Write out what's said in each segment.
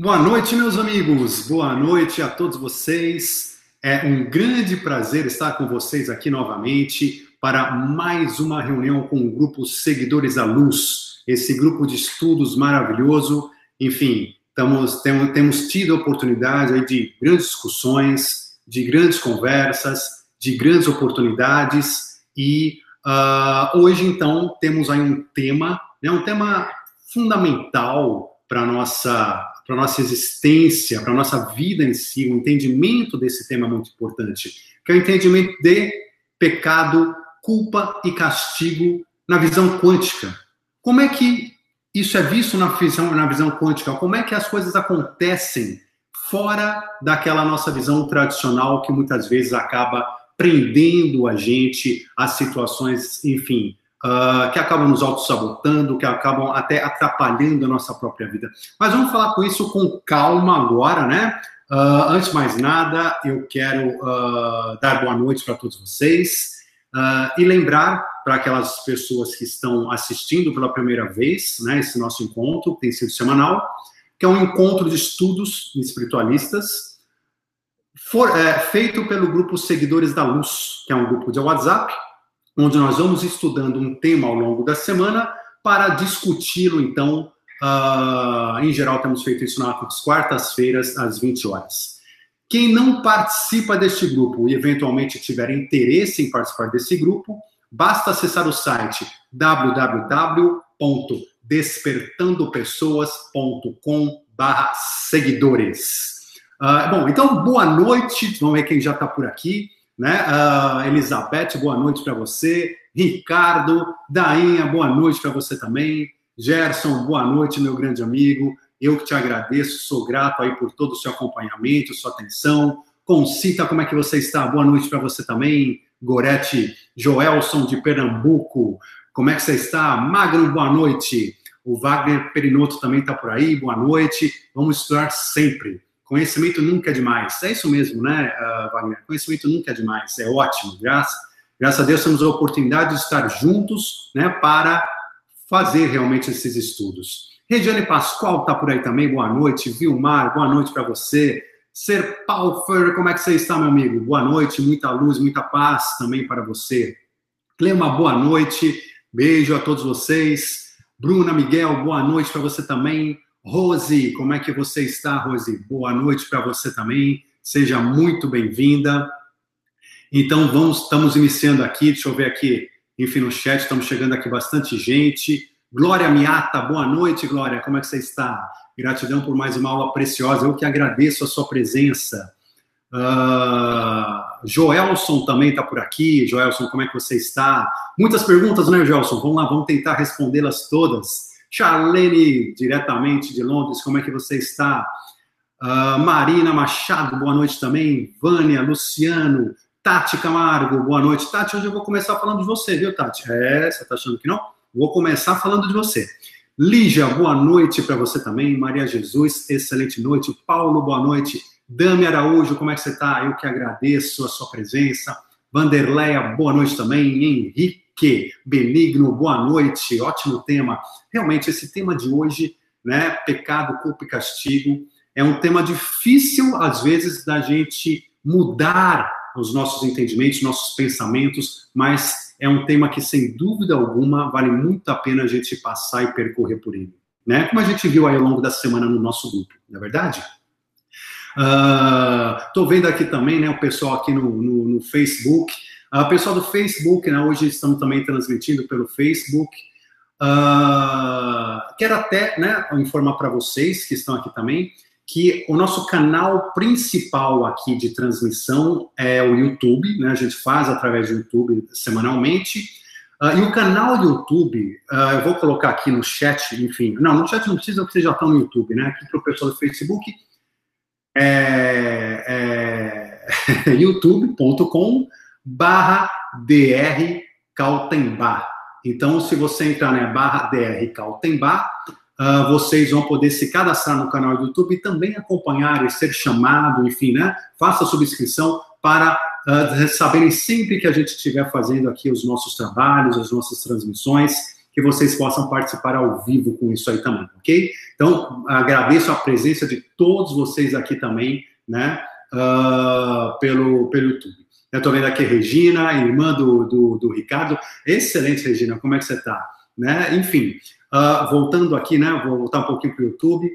Boa noite, meus amigos. Boa noite a todos vocês. É um grande prazer estar com vocês aqui novamente para mais uma reunião com o grupo Seguidores da Luz, esse grupo de estudos maravilhoso. Enfim, estamos, temos, tido a oportunidade de grandes discussões, de grandes conversas, de grandes oportunidades e uh, hoje então temos aí um tema, né, um tema fundamental para nossa para nossa existência, para nossa vida em si, o entendimento desse tema é muito importante, que é o entendimento de pecado, culpa e castigo na visão quântica. Como é que isso é visto na visão, na visão quântica? Como é que as coisas acontecem fora daquela nossa visão tradicional que muitas vezes acaba prendendo a gente a situações, enfim, uh, que acabam nos auto-sabotando, que acabam até atrapalhando a nossa própria vida. Mas vamos falar com isso com calma agora, né? Uh, antes de mais nada, eu quero uh, dar boa noite para todos vocês e lembrar para aquelas pessoas que estão assistindo pela primeira vez, né, esse nosso encontro, que tem sido semanal, que é um encontro de estudos espiritualistas, for, é, feito pelo grupo Seguidores da Luz, que é um grupo de WhatsApp, onde nós vamos estudando um tema ao longo da semana para discuti-lo, então, uh, em geral temos feito isso nas quartas-feiras, às 20 horas. Quem não participa deste grupo e eventualmente tiver interesse em participar desse grupo, basta acessar o site www.despertandopessoas.com seguidores. Uh, bom, então, boa noite, vamos ver quem já está por aqui né? Uh, Elizabeth, boa noite para você. Ricardo, Dainha, boa noite para você também. Gerson, boa noite, meu grande amigo. Eu que te agradeço, sou grato aí por todo o seu acompanhamento, sua atenção. Concita, como é que você está? Boa noite para você também. Gorete Joelson de Pernambuco, como é que você está? Magno, boa noite. O Wagner Perinoto também está por aí, boa noite. Vamos estudar sempre. Conhecimento nunca é demais. É isso mesmo, né, uh, Wagner? Conhecimento nunca é demais. É ótimo. Graças, graças a Deus temos a oportunidade de estar juntos, né, para fazer realmente esses estudos. Regiane Pascoal está por aí também. Boa noite. Vilmar, boa noite para você. Ser Palfer, como é que você está, meu amigo? Boa noite, muita luz, muita paz também para você. Clema, boa noite. Beijo a todos vocês. Bruna Miguel, boa noite para você também. Rose, como é que você está, Rose? Boa noite para você também. Seja muito bem-vinda. Então, vamos, estamos iniciando aqui, deixa eu ver aqui, enfim, no chat, estamos chegando aqui bastante gente. Glória Miata, boa noite, Glória, como é que você está? Gratidão por mais uma aula preciosa, eu que agradeço a sua presença. Uh, Joelson também está por aqui. Joelson, como é que você está? Muitas perguntas, né, Joelson? Vamos lá, vamos tentar respondê-las todas. Charlene, diretamente de Londres, como é que você está? Uh, Marina Machado, boa noite também. Vânia, Luciano, Tati Camargo, boa noite. Tati, hoje eu vou começar falando de você, viu, Tati? É, você tá achando que não? Vou começar falando de você. Lígia, boa noite para você também. Maria Jesus, excelente noite. Paulo, boa noite. Dami Araújo, como é que você está? Eu que agradeço a sua presença. Vanderleia, boa noite também. Henrique que benigno, boa noite, ótimo tema. Realmente, esse tema de hoje, né, pecado, culpa e castigo, é um tema difícil, às vezes, da gente mudar os nossos entendimentos, nossos pensamentos, mas é um tema que, sem dúvida alguma, vale muito a pena a gente passar e percorrer por ele. Né? Como a gente viu aí ao longo da semana no nosso grupo, não é verdade? Estou uh, vendo aqui também né, o pessoal aqui no, no, no Facebook, Uh, pessoal do Facebook, né, hoje estamos também transmitindo pelo Facebook. Uh, quero até né, informar para vocês que estão aqui também que o nosso canal principal aqui de transmissão é o YouTube, né? A gente faz através do YouTube semanalmente. Uh, e o canal do YouTube, uh, eu vou colocar aqui no chat, enfim. Não, no chat não precisa, porque vocês já estão no YouTube, né? Aqui para o pessoal do Facebook, é, é youtube.com barra DR Caltembá. Então, se você entrar na barra DR Caltembá, uh, vocês vão poder se cadastrar no canal do YouTube e também acompanhar e ser chamado, enfim, né? Faça a subscrição para uh, saberem sempre que a gente estiver fazendo aqui os nossos trabalhos, as nossas transmissões, que vocês possam participar ao vivo com isso aí também, ok? Então, agradeço a presença de todos vocês aqui também, né, uh, pelo, pelo YouTube. Eu estou vendo aqui Regina, irmã do, do, do, Ricardo. Excelente, Regina, como é que você está? Né? Enfim, uh, voltando aqui, né, vou voltar um pouquinho para o YouTube.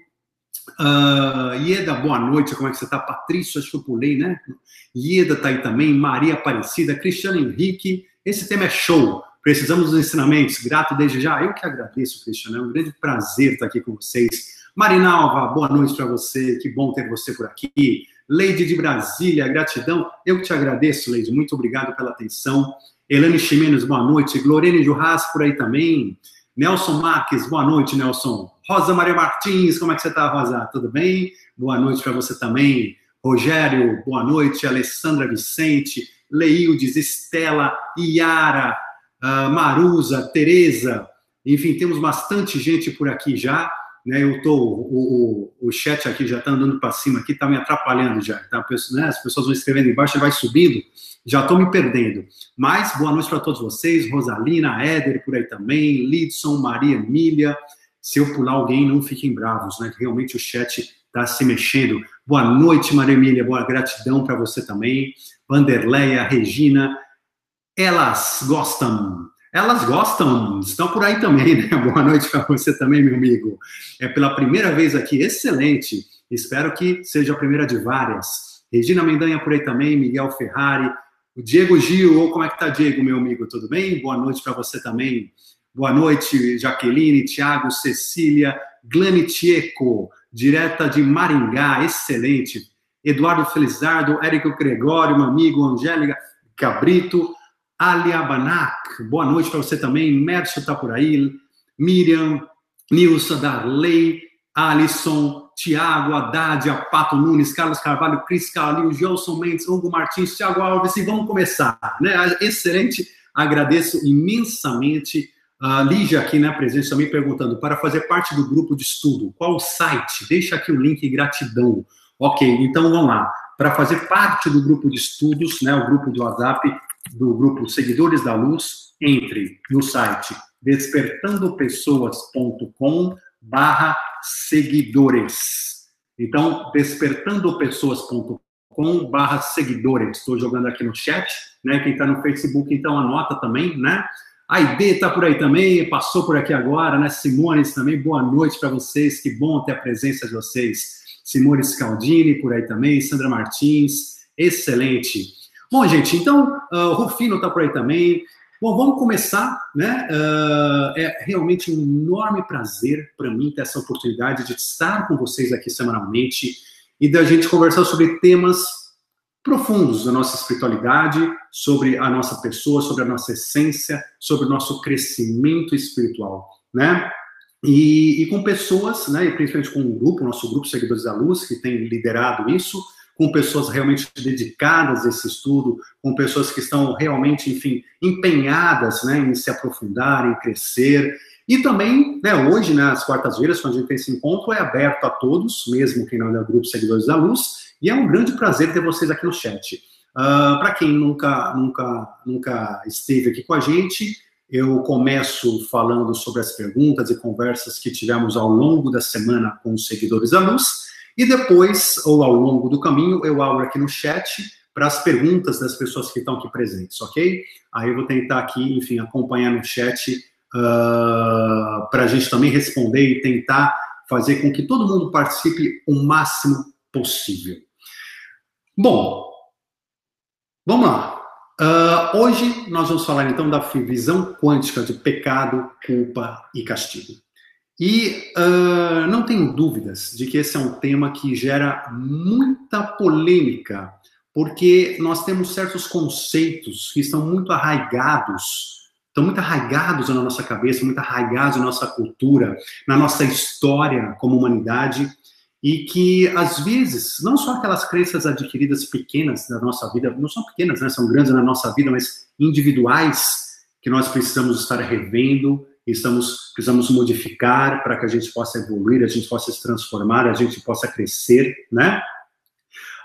Uh, Ieda, boa noite, como é que você está? Patrícia, acho que eu pulei, né? Ieda está aí também, Maria Aparecida, Cristiano Henrique. Esse tema é show. Precisamos dos ensinamentos. Grato desde já. Eu que agradeço, Cristiano. É um grande prazer estar aqui com vocês. Marinalva, boa noite para você. Que bom ter você por aqui. Leide de Brasília, gratidão. Eu te agradeço, Leide. Muito obrigado pela atenção. Elane Ximenes, boa noite. Glorene Jurras por aí também. Nelson Marques, boa noite, Nelson. Rosa Maria Martins, como é que você está, Rosa? Tudo bem? Boa noite para você também. Rogério, boa noite. Alessandra Vicente, Leildes, Estela, Iara, uh, Marusa, Tereza. Enfim, temos bastante gente por aqui já. Né? Eu tô, o, o, o chat aqui já está andando para cima, aqui está me atrapalhando já. Tá? Né? As pessoas vão escrevendo embaixo vai subindo. Já estou me perdendo. Mas boa noite para todos vocês. Rosalina, Éder por aí também, Lidson, Maria Emília se eu pular alguém, não fiquem bravos, né? Realmente o chat está se mexendo. Boa noite, Maria Emília, boa gratidão para você também. Vanderleia, Regina, elas gostam. Elas gostam, estão por aí também, né? Boa noite para você também, meu amigo. É pela primeira vez aqui, excelente. Espero que seja a primeira de várias. Regina Mendanha por aí também, Miguel Ferrari, o Diego Gil, ou como é que tá, Diego, meu amigo? Tudo bem? Boa noite para você também. Boa noite, Jaqueline, Tiago, Cecília, Glani Tieco, direta de Maringá, excelente. Eduardo Felizardo, Érico Gregório, meu amigo, Angélica Cabrito, Ali Abanac, boa noite para você também. Mércio está por aí, Miriam, Nilson, Darley, Alisson, Tiago, Haddad, Apato Nunes, Carlos Carvalho, Cris Calil, Gelson Mendes, Hugo Martins, Tiago Alves, e vamos começar. Né? Excelente, agradeço imensamente a Lígia aqui na né, presença também perguntando, para fazer parte do grupo de estudo, qual o site? Deixa aqui o link gratidão. Ok, então vamos lá. Para fazer parte do grupo de estudos, né, o grupo do WhatsApp, do grupo Seguidores da Luz, entre no site despertandopessoas.com barra seguidores. Então, despertandopessoas.com barra seguidores. Estou jogando aqui no chat, né? Quem está no Facebook, então anota também, né? A Ide está por aí também, passou por aqui agora, né? Simones também, boa noite para vocês, que bom ter a presença de vocês. Simone Scaldini por aí também, Sandra Martins, excelente. Bom, gente, então, uh, o Rufino está por aí também. Bom, vamos começar, né? Uh, é realmente um enorme prazer para mim ter essa oportunidade de estar com vocês aqui semanalmente e da gente conversar sobre temas profundos da nossa espiritualidade, sobre a nossa pessoa, sobre a nossa essência, sobre o nosso crescimento espiritual, né? E, e com pessoas, né, e principalmente com um grupo, o nosso grupo Seguidores da Luz, que tem liderado isso, com pessoas realmente dedicadas a esse estudo, com pessoas que estão realmente, enfim, empenhadas né, em se aprofundar, em crescer. E também, né, hoje, nas né, quartas-feiras, quando a gente tem esse encontro, é aberto a todos, mesmo quem não é do grupo Seguidores da Luz, e é um grande prazer ter vocês aqui no chat. Uh, Para quem nunca, nunca, nunca esteve aqui com a gente, eu começo falando sobre as perguntas e conversas que tivemos ao longo da semana com os seguidores da Luz, e depois, ou ao longo do caminho, eu abro aqui no chat para as perguntas das pessoas que estão aqui presentes, ok? Aí eu vou tentar aqui, enfim, acompanhar no chat uh, ah, para a gente também responder e tentar fazer com que todo mundo participe o máximo possível. Bom, vamos lá. Uh, hoje nós vamos falar então da visão quântica de pecado, culpa e castigo. E uh, não tenho dúvidas de que esse é um tema que gera muita polêmica, porque nós temos certos conceitos que estão muito arraigados, estão muito arraigados na nossa cabeça, muito arraigados na nossa cultura, na nossa história como humanidade, e que às vezes não só aquelas crenças adquiridas pequenas da nossa vida, não são pequenas, né, são grandes na nossa vida, mas individuais que nós precisamos estar revendo, estamos precisamos modificar para que a gente possa evoluir, a gente possa se transformar, a gente possa crescer, né?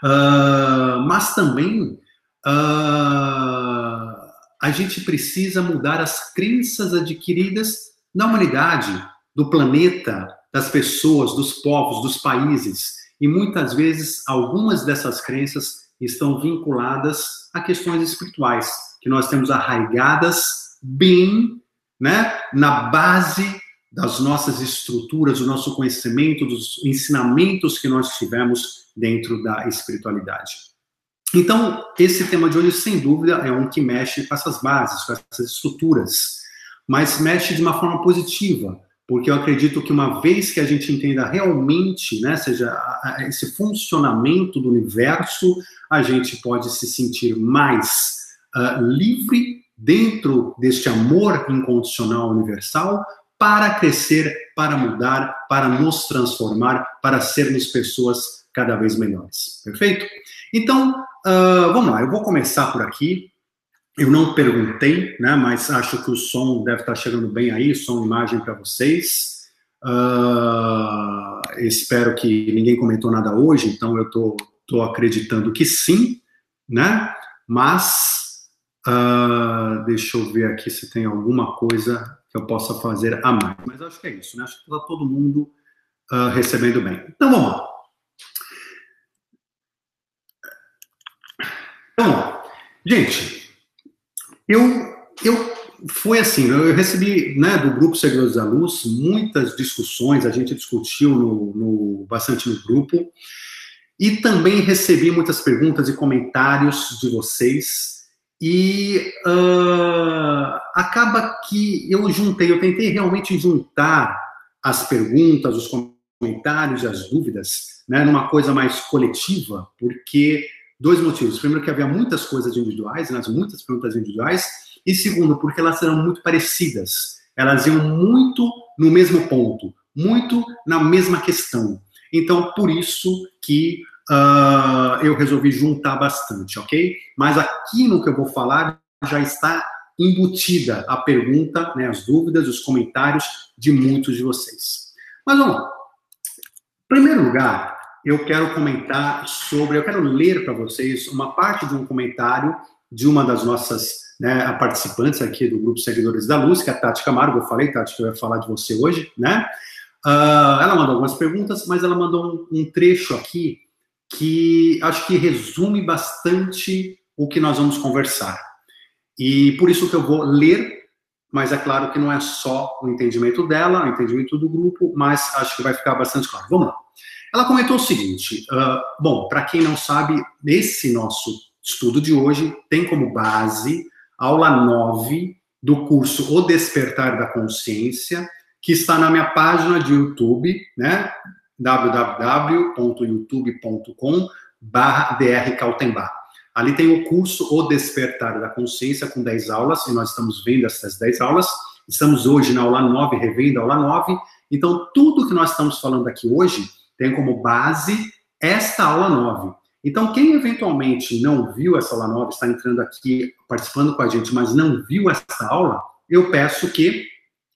Uh, mas também uh, a gente precisa mudar as crenças adquiridas da humanidade, do planeta, das pessoas, dos povos, dos países. E muitas vezes algumas dessas crenças estão vinculadas a questões espirituais, que nós temos arraigadas bem né, na base das nossas estruturas, do nosso conhecimento, dos ensinamentos que nós tivemos dentro da espiritualidade. Então, esse tema de hoje, sem dúvida, é um que mexe com essas bases, com essas estruturas, mas mexe de uma forma positiva, porque eu acredito que uma vez que a gente entenda realmente, né, seja esse funcionamento do universo, a gente pode se sentir mais uh, livre dentro deste amor incondicional universal para crescer, para mudar, para nos transformar, para sermos pessoas cada vez melhores. Perfeito? Então, uh, vamos lá, eu vou começar por aqui. Eu não perguntei, né, mas acho que o som deve estar chegando bem aí, som imagem para vocês. Uh, espero que ninguém comentou nada hoje, então eu estou acreditando que sim, né? Mas uh, deixa eu ver aqui se tem alguma coisa que eu possa fazer a mais. Mas acho que é isso, né? Acho que está todo mundo uh, recebendo bem. Então vamos lá. Então, gente, eu, eu foi assim, eu recebi né, do grupo Seguidores da Luz muitas discussões, a gente discutiu no, no, bastante no grupo, e também recebi muitas perguntas e comentários de vocês e uh, acaba que eu juntei, eu tentei realmente juntar as perguntas, os comentários e as dúvidas, né, numa coisa mais coletiva, porque dois motivos. Primeiro, que havia muitas coisas individuais, né, muitas perguntas individuais, e segundo, porque elas eram muito parecidas. Elas iam muito no mesmo ponto, muito na mesma questão. Então, por isso que uh, eu resolvi juntar bastante, ok? Mas aqui no que eu vou falar já está embutida a pergunta, né, as dúvidas, os comentários de muitos de vocês. Mas vamos lá. Em primeiro lugar, eu quero comentar sobre, eu quero ler para vocês uma parte de um comentário de uma das nossas né, participantes aqui do grupo Seguidores da Luz, que é a Tati Camargo. Eu falei, Tati, que eu ia falar de você hoje, né? Uh, ela mandou algumas perguntas, mas ela mandou um, um trecho aqui que acho que resume bastante o que nós vamos conversar. E por isso que eu vou ler, mas é claro que não é só o entendimento dela, o entendimento do grupo, mas acho que vai ficar bastante claro. Vamos lá. Ela comentou o seguinte: uh, bom, para quem não sabe, esse nosso estudo de hoje tem como base aula 9 do curso O Despertar da Consciência, que está na minha página de YouTube, né? www.youtube.com barra Ali tem o curso O Despertar da Consciência com 10 aulas, e nós estamos vendo essas 10 aulas. Estamos hoje na aula 9, revendo a aula 9. Então, tudo que nós estamos falando aqui hoje tem como base esta aula 9. Então, quem eventualmente não viu essa aula 9, está entrando aqui, participando com a gente, mas não viu essa aula, eu peço que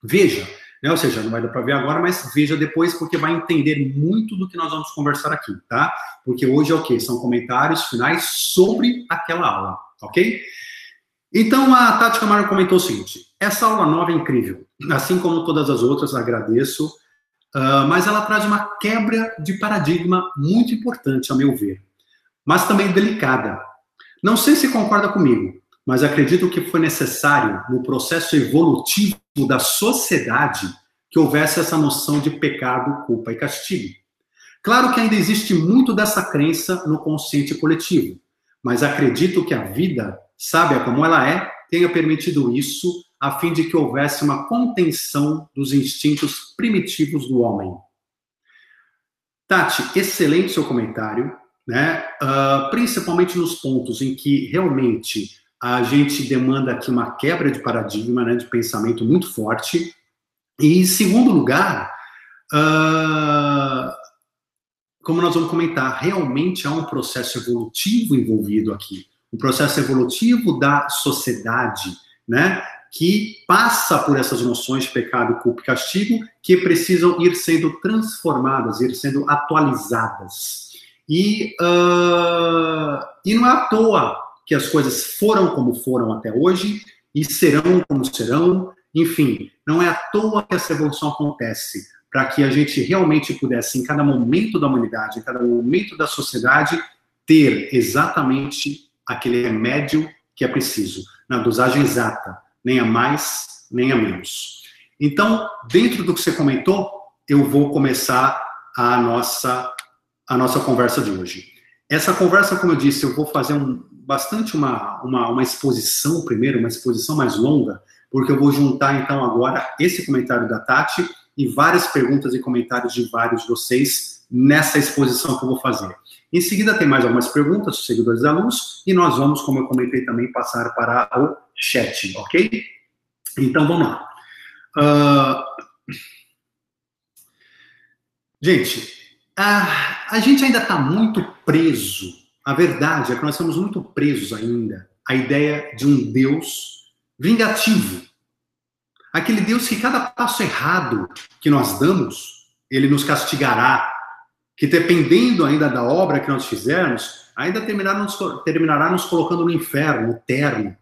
veja né? Ou seja, não vai dar para ver agora, mas veja depois, porque vai entender muito do que nós vamos conversar aqui, tá? Porque hoje é o quê? São comentários finais sobre aquela aula, ok? Então, a Tati Camargo comentou o seguinte: essa aula nova é incrível, assim como todas as outras, agradeço, uh, mas ela traz uma quebra de paradigma muito importante, a meu ver, mas também delicada. Não sei se concorda comigo, mas acredito que foi necessário, no processo evolutivo da sociedade, que houvesse essa noção de pecado, culpa e castigo. Claro que ainda existe muito dessa crença no consciente coletivo, mas acredito que a vida, sábia como ela é, tenha permitido isso a fim de que houvesse uma contenção dos instintos primitivos do homem. Tati, excelente seu comentário, né? Uh, principalmente nos pontos em que realmente a gente demanda aqui uma quebra de paradigma, né, de pensamento muito forte. E, em segundo lugar, uh, como nós vamos comentar, realmente há um processo evolutivo envolvido aqui, um processo evolutivo da sociedade, né, que passa por essas noções de pecado, culpa e castigo, que precisam ir sendo transformadas, ir sendo atualizadas. E, uh, e não é à toa que as coisas foram como foram até hoje e serão como serão, Enfim, não é à toa que essa evolução acontece, para que a gente realmente pudesse, em cada momento da humanidade, em cada momento da sociedade, ter exatamente aquele remédio que é preciso, na dosagem exata, nem a mais, nem a menos. Então, dentro do que você comentou, eu vou começar a nossa, a nossa conversa de hoje. Essa conversa, como eu disse, eu vou fazer um, bastante uma, uma, uma exposição primeiro, uma exposição mais longa, porque eu vou juntar então agora esse comentário da Tati e várias perguntas e comentários de vários de vocês nessa exposição que eu vou fazer. Em seguida, tem mais algumas perguntas dos seguidores da Luz e nós vamos, como eu comentei também, passar para o chat, ok? Então, vamos lá. Uh... Gente, a, a gente ainda está muito preso. A verdade é que nós estamos muito presos ainda à ideia de um Deus vingativo. Aquele Deus que cada passo errado que nós damos, ele nos castigará que dependendo ainda da obra que nós fizermos, ainda terminará nos, terminará nos colocando no inferno eterno.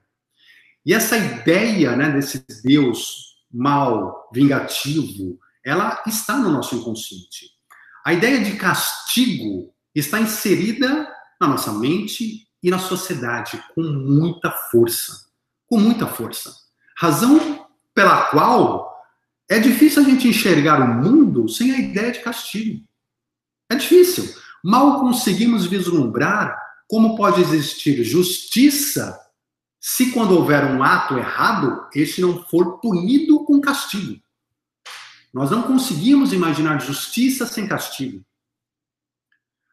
E essa ideia né, desse Deus mal, vingativo, ela está no nosso inconsciente. A ideia de castigo está inserida na nossa mente e na sociedade com muita força. Com muita força. Razão pela qual é difícil a gente enxergar o mundo sem a ideia de castigo. É difícil. Mal conseguimos vislumbrar como pode existir justiça se, quando houver um ato errado, este não for punido com castigo. Nós não conseguimos imaginar justiça sem castigo.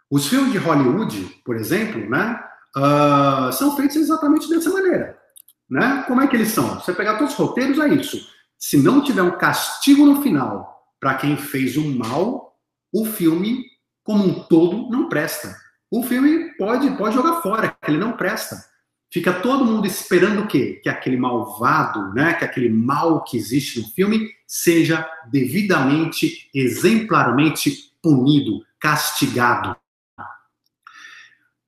Os filmes de Hollywood, por exemplo, né, uh, são feitos exatamente dessa maneira. Né? Como é que eles são? Você pegar todos os roteiros, é isso. Se não tiver um castigo no final para quem fez o mal, o filme como um todo não presta. O filme pode, pode jogar fora, ele não presta. Fica todo mundo esperando o quê? Que aquele malvado, né, que aquele mal que existe no filme seja devidamente, exemplarmente punido, castigado.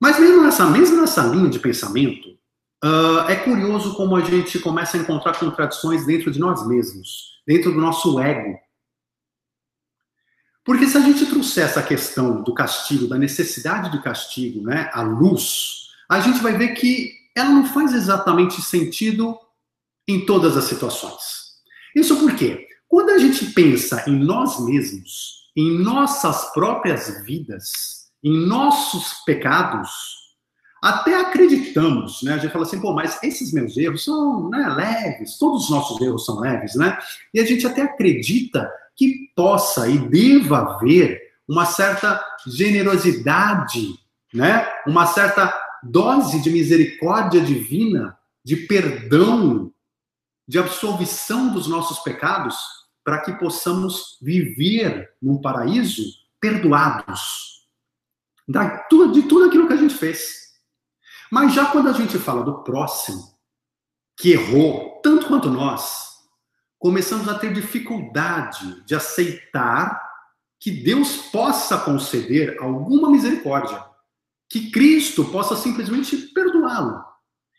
Mas mesmo nessa, mesmo nessa linha de pensamento, uh, é curioso como a gente começa a encontrar contradições dentro de nós mesmos, dentro do nosso ego, porque se a gente trouxer essa questão do castigo, da necessidade de castigo, né, à luz, a gente vai ver que ela não faz exatamente sentido em todas as situações. Isso porque, quando a gente pensa em nós mesmos, em nossas próprias vidas, em nossos pecados, até acreditamos, né? A gente fala assim, pô, mas esses meus erros são né, leves, todos os nossos erros são leves, né? E a gente até acredita que possa e deva haver uma certa generosidade, né? Uma certa dose de misericórdia divina, de perdão, de absolvição dos nossos pecados, para que possamos viver num paraíso perdoados de tudo aquilo que a gente fez. Mas já quando a gente fala do próximo, que errou tanto quanto nós, começamos a ter dificuldade de aceitar que Deus possa conceder alguma misericórdia, que Cristo possa simplesmente perdoá-lo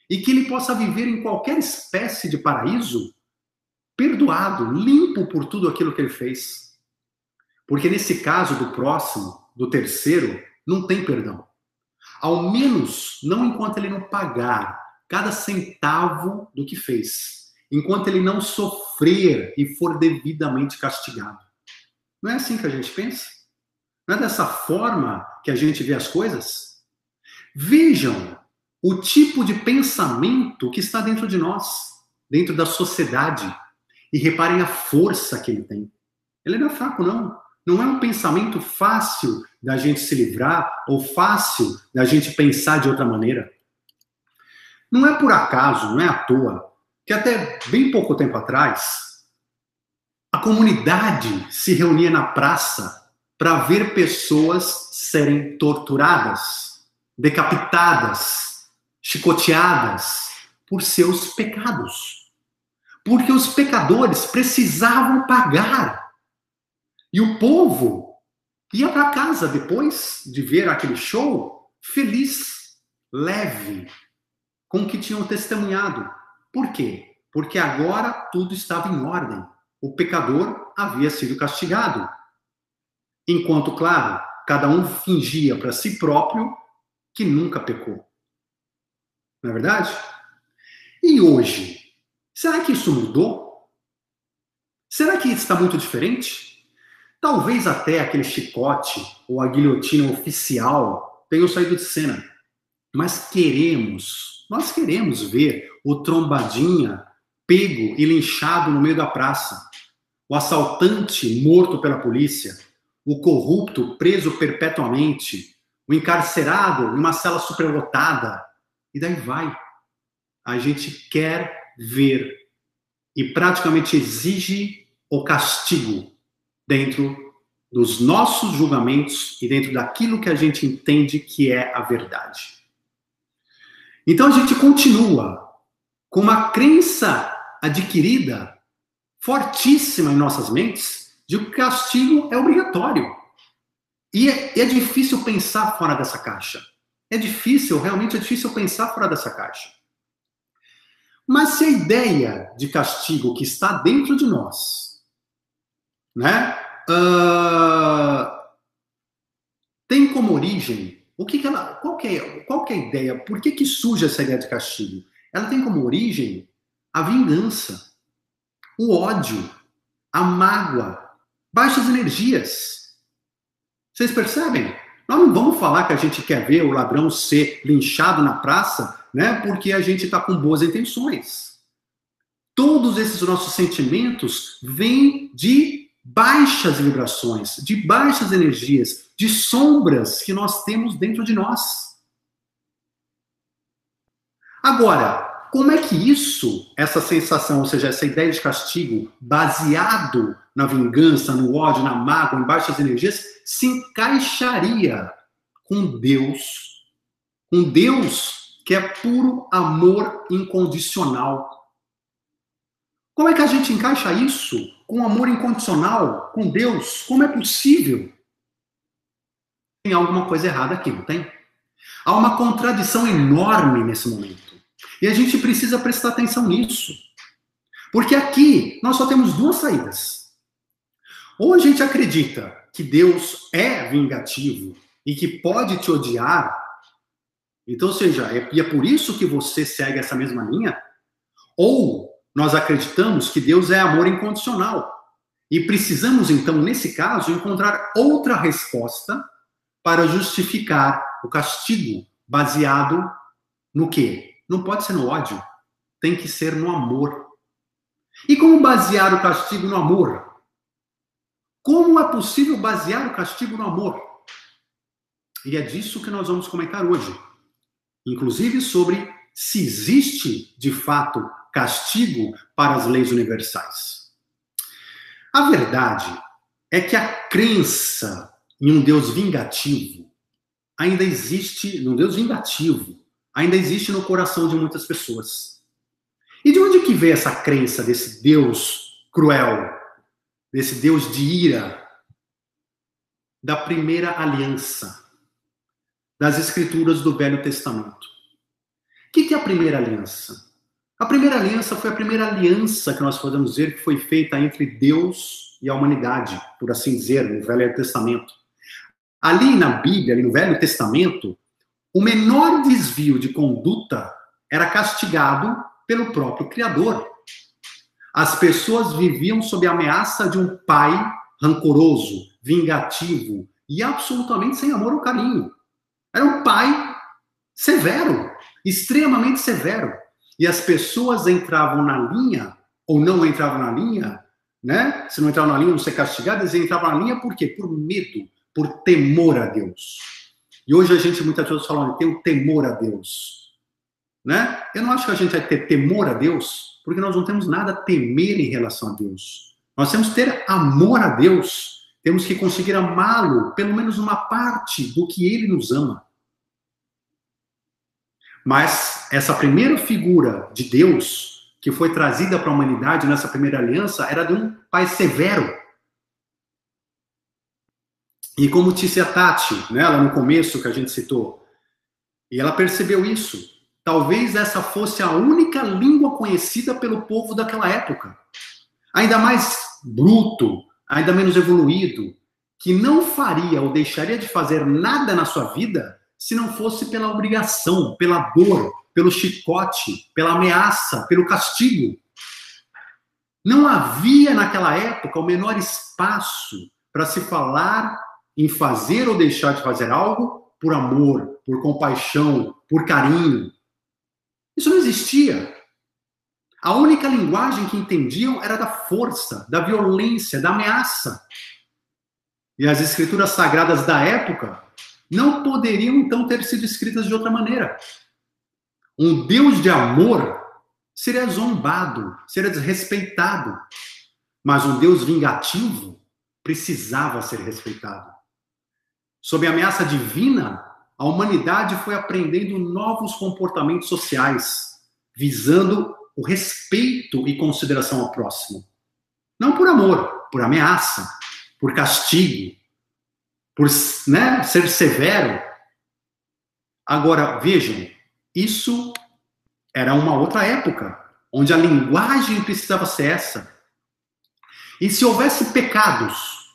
e que ele possa viver em qualquer espécie de paraíso perdoado, limpo por tudo aquilo que ele fez. Porque nesse caso do próximo, do terceiro, não tem perdão. Ao menos não enquanto ele não pagar cada centavo do que fez enquanto ele não sofrer e for devidamente castigado. Não é assim que a gente pensa? Não é dessa forma que a gente vê as coisas? Vejam o tipo de pensamento que está dentro de nós, dentro da sociedade, e reparem a força que ele tem. Ele não é fraco, não. Não é um pensamento fácil da gente se livrar ou fácil da gente pensar de outra maneira. Não é por acaso, não é à toa que até bem pouco tempo atrás, a comunidade se reunia na praça para ver pessoas serem torturadas, decapitadas, chicoteadas por seus pecados. Porque os pecadores precisavam pagar. E o povo ia para casa depois de ver aquele show feliz, leve, com o que tinham testemunhado. Por quê? porque agora tudo estava em ordem. O pecador havia sido castigado. Enquanto, claro, cada um fingia para si próprio que nunca pecou. Não é verdade? E hoje? Será que isso mudou? Será que está muito diferente? Talvez até aquele chicote ou a guilhotina oficial tenham saído de cena. Mas queremos, nós queremos ver o trombadinha pego e linchado no meio da praça, o assaltante morto pela polícia, o corrupto preso perpetuamente, o encarcerado em uma cela superlotada, e daí vai. A gente quer ver. E praticamente exige o castigo dentro dos nossos julgamentos e dentro daquilo que a gente entende que é a verdade. Então a gente continua com uma crença adquirida fortíssima em nossas mentes de que o castigo é obrigatório. E é, é difícil pensar fora dessa caixa. É difícil, realmente é difícil pensar fora dessa caixa. Mas se a ideia de castigo que está dentro de nós, né, uh, tem como origem, o que, que ela, qual que é, qual que é a ideia? Por que que surge essa ideia de castigo? Ela tem como origem a vingança, o ódio, a mágoa, baixas energias. Vocês percebem? Nós não vamos falar que a gente quer ver o ladrão ser linchado na praça, né? Porque a gente está com boas intenções. Todos esses nossos sentimentos vêm de baixas vibrações, de baixas energias, de sombras que nós temos dentro de nós. Agora, como é que isso, essa sensação, ou seja, essa ideia de castigo, baseado na vingança, no ódio, na mágoa, em baixas energias, se encaixaria com Deus, com Deus que é puro amor incondicional. Como é que a gente encaixa isso com amor incondicional, com Deus? Como é possível? Tem alguma coisa errada aqui, não tem? Há uma contradição enorme nesse momento. E a gente precisa prestar atenção nisso. Porque aqui nós só temos duas saídas. Ou a gente acredita que Deus é vingativo e que pode te odiar, então, ou seja, é, e é por isso que você segue essa mesma linha, ou nós acreditamos que Deus é amor incondicional. E precisamos, então, nesse caso, encontrar outra resposta para justificar o castigo baseado no quê? Não pode ser no ódio, tem que ser no amor. E como basear o castigo no amor? Como é possível basear o castigo no amor? E é disso que nós vamos comentar hoje. Inclusive sobre se existe, de fato, castigo para as leis universais. A verdade é que a crença em um Deus vingativo ainda existe, num Deus vingativo, ainda existe no coração de muitas pessoas. E de onde que vem essa crença desse Deus cruel, desse Deus de ira, da primeira aliança, das escrituras do Velho Testamento. O que é a primeira aliança? A primeira aliança foi a primeira aliança que nós podemos dizer que foi feita entre Deus e a humanidade, por assim dizer, no Velho Testamento. Ali na Bíblia, ali no Velho Testamento, o menor desvio de conduta era castigado pelo próprio Criador. As pessoas viviam sob a ameaça de um pai rancoroso, vingativo e absolutamente sem amor ou carinho. Era um pai severo, extremamente severo. E as pessoas entravam na linha, ou não entravam na linha, né? Se não entravam na linha, não ser castigadas, eles entravam na linha por quê? Por medo, por temor a Deus. E hoje a gente muitas vezes fala, tem o temor a Deus. Né? Eu não acho que a gente vai ter temor a Deus, porque nós não temos nada a temer em relação a Deus. Nós temos que ter amor a Deus, temos que conseguir amá-lo, pelo menos uma parte do que ele nos ama. Mas essa primeira figura de Deus, que foi trazida para a humanidade nessa primeira aliança, era de um pai severo. E como disse a Tati, né, lá no começo que a gente citou, e ela percebeu isso. talvez essa fosse a única língua conhecida pelo povo daquela época. Ainda mais bruto, ainda menos evoluído, que não faria ou deixaria de fazer nada na sua vida se não fosse pela obrigação, pela dor, pelo chicote, pela ameaça, pelo castigo. Não havia naquela época o menor espaço para se falar em fazer ou deixar de fazer algo por amor, por compaixão, por carinho. Isso não existia. A única linguagem que entendiam era da força, da violência, da ameaça. E as escrituras sagradas da época não poderiam então ter sido escritas de outra maneira. Um Deus de amor seria zombado, seria desrespeitado. Mas um Deus vingativo precisava ser respeitado. Sob a ameaça divina, a humanidade foi aprendendo novos comportamentos sociais, visando o respeito e consideração ao próximo. Não por amor, por ameaça, por castigo, por né, ser severo. Agora, vejam, isso era uma outra época, onde a linguagem precisava ser essa. E se houvesse pecados,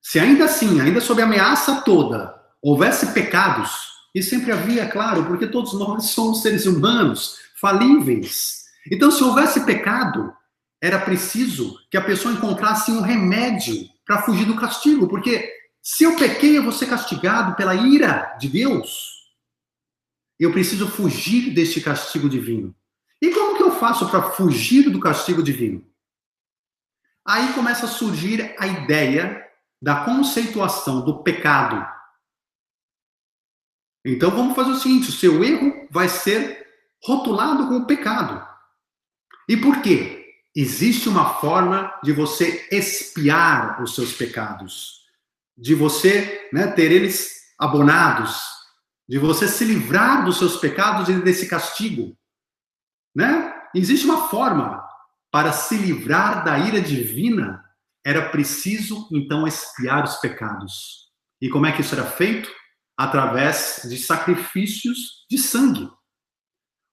se ainda assim, ainda sob ameaça toda, houvesse pecados, e sempre havia, claro, porque todos nós somos seres humanos, falíveis. Então, se houvesse pecado, era preciso que a pessoa encontrasse um remédio para fugir do castigo, porque se eu pequei, eu vou ser castigado pela ira de Deus. Eu preciso fugir deste castigo divino. E como que eu faço para fugir do castigo divino? Aí começa a surgir a ideia da conceituação do pecado. Então vamos fazer o seguinte: o seu erro vai ser rotulado como pecado. E por quê? Existe uma forma de você espiar os seus pecados, de você né, ter eles abonados, de você se livrar dos seus pecados e desse castigo, né? Existe uma forma para se livrar da ira divina, era preciso então expiar os pecados. E como é que isso era feito? Através de sacrifícios de sangue.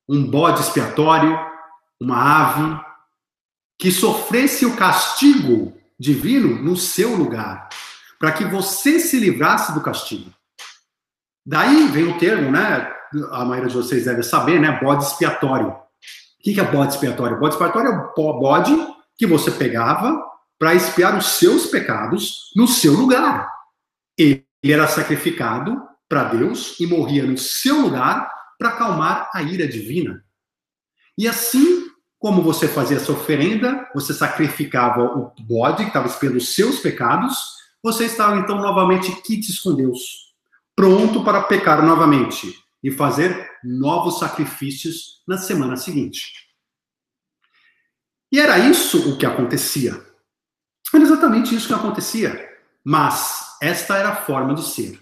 Um bode expiatório, uma ave que sofresse o castigo divino no seu lugar, para que você se livrasse do castigo. Daí vem o termo, né? A maioria de vocês deve saber, né? Bode expiatório. O que é bode expiatório? Bode expiatório é o bode que você pegava para expiar os seus pecados no seu lugar. Ele era sacrificado para Deus e morria no seu lugar para acalmar a ira divina. E assim como você fazia essa oferenda, você sacrificava o bode que estava expiando os seus pecados, você estava então novamente quites com Deus pronto para pecar novamente e fazer novos sacrifícios na semana seguinte. E era isso o que acontecia. Era exatamente isso que acontecia. Mas esta era a forma de ser.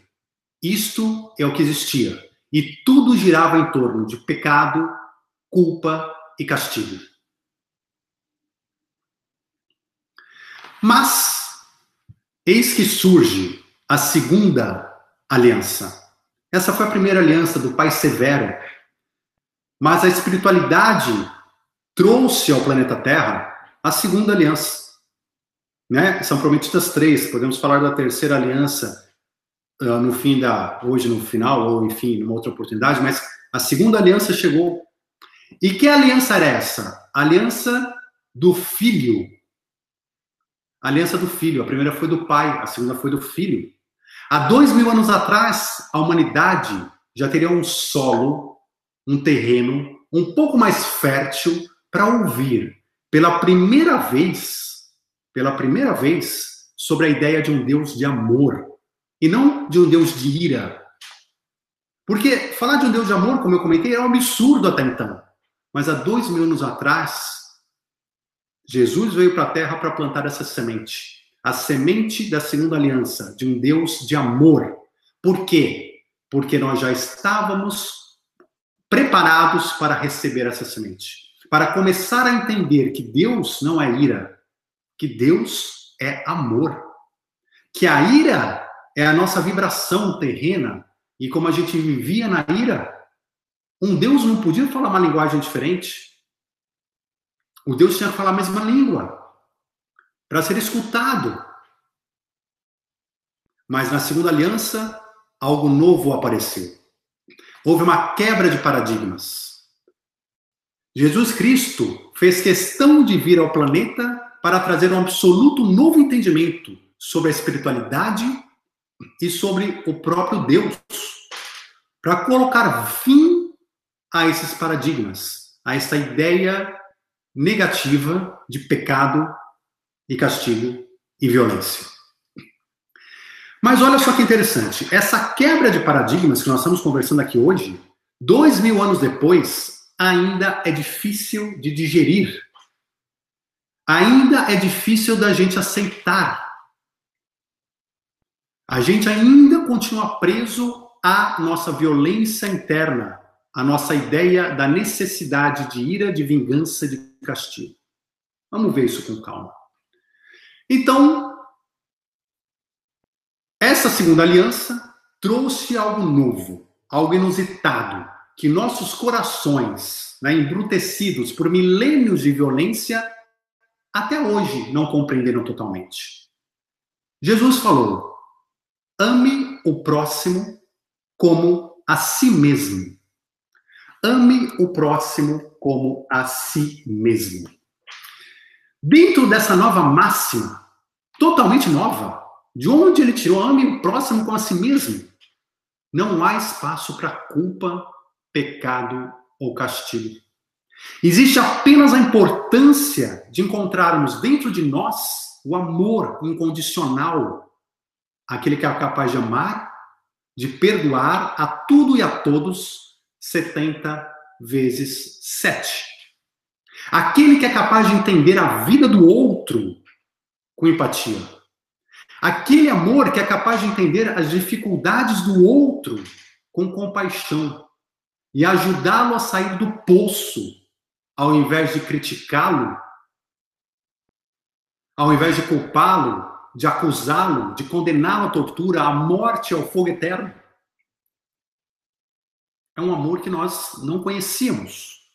Isto é o que existia. E tudo girava em torno de pecado, culpa e castigo. Mas eis que surge a segunda aliança. Essa foi a primeira aliança do Pai Severo. Mas a espiritualidade trouxe ao planeta Terra a segunda aliança. Né? São prometidas três. Podemos falar da terceira aliança uh, no fim da hoje no final ou enfim numa outra oportunidade, mas a segunda aliança chegou. E que aliança era essa? A aliança do filho. A aliança do filho. A primeira foi do pai, a segunda foi do filho. Há dois mil anos atrás, a humanidade já teria um solo, um terreno um pouco mais fértil para ouvir pela primeira vez, pela primeira vez, sobre a ideia de um Deus de amor e não de um Deus de ira. Porque falar de um Deus de amor, como eu comentei, era um absurdo até então. Mas há dois mil anos atrás, Jesus veio para a Terra para plantar essa semente a semente da segunda aliança, de um Deus de amor. Por quê? Porque nós já estávamos preparados para receber essa semente. Para começar a entender que Deus não é ira, que Deus é amor. Que a ira é a nossa vibração terrena, e como a gente vivia na ira, Um Deus não podia falar uma linguagem diferente. O Deus tinha que falar a mesma língua para ser escutado. Mas na segunda aliança, algo novo apareceu. Houve uma quebra de paradigmas. Jesus Cristo fez questão de vir ao planeta para trazer um absoluto novo entendimento sobre a espiritualidade e sobre o próprio Deus, para colocar fim a esses paradigmas, a essa ideia negativa de pecado e castigo e violência. Mas olha só que interessante, essa quebra de paradigmas que nós estamos conversando aqui hoje, dois mil anos depois, ainda é difícil de digerir. Ainda é difícil da gente aceitar. A gente ainda continua preso à nossa violência interna, à nossa ideia da necessidade de ira, de vingança, de castigo. Vamos ver isso com calma. Então, essa segunda aliança trouxe algo novo, algo inusitado, que nossos corações, né, embrutecidos por milênios de violência, até hoje não compreenderam totalmente. Jesus falou: ame o próximo como a si mesmo. Ame o próximo como a si mesmo. Dentro dessa nova máxima, totalmente nova, de onde ele tirou ame o próximo como a si mesmo, não há espaço para culpa, pecado ou castigo. Existe apenas a importância de encontrarmos dentro de nós o amor incondicional, aquele que é capaz de amar, de perdoar a tudo e a todos 70 vezes 7. Aquele que é capaz de entender a vida do outro com empatia. Aquele amor que é capaz de entender as dificuldades do outro com compaixão e ajudá-lo a sair do poço, ao invés de criticá-lo, ao invés de culpá-lo, de acusá-lo, de condená-lo à tortura, à morte, ao fogo eterno. É um amor que nós não conhecíamos.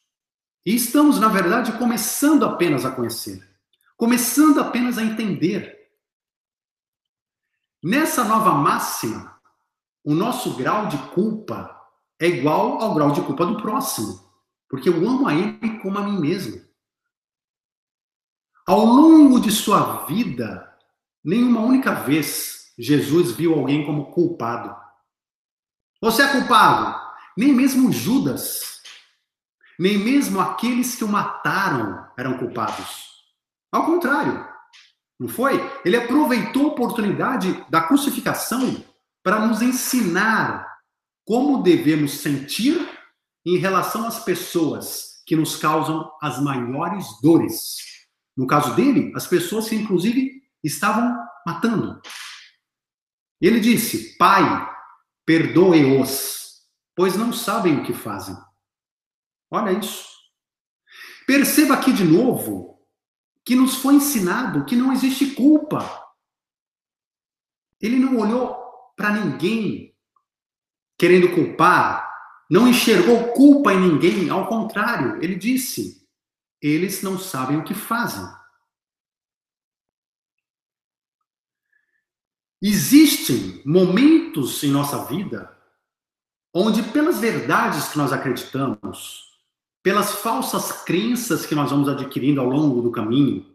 E estamos, na verdade, começando apenas a conhecer, começando apenas a entender. Nessa nova máxima, o nosso grau de culpa é igual ao grau de culpa do próximo, porque eu amo a ele como a mim mesmo. Ao longo de sua vida, nenhuma única vez Jesus viu alguém como culpado. Você é culpado? Nem mesmo Judas, nem mesmo aqueles que o mataram eram culpados. Ao contrário, não foi? Ele aproveitou a oportunidade da crucificação para nos ensinar como devemos sentir em relação às pessoas que nos causam as maiores dores. No caso dele, as pessoas que inclusive estavam matando. Ele disse: Pai, perdoe-os, pois não sabem o que fazem. Olha isso. Perceba aqui de novo que nos foi ensinado que não existe culpa. Ele não olhou para ninguém querendo culpar, não enxergou culpa em ninguém, ao contrário, ele disse: eles não sabem o que fazem. Existem momentos em nossa vida onde, pelas verdades que nós acreditamos, pelas falsas crenças que nós vamos adquirindo ao longo do caminho,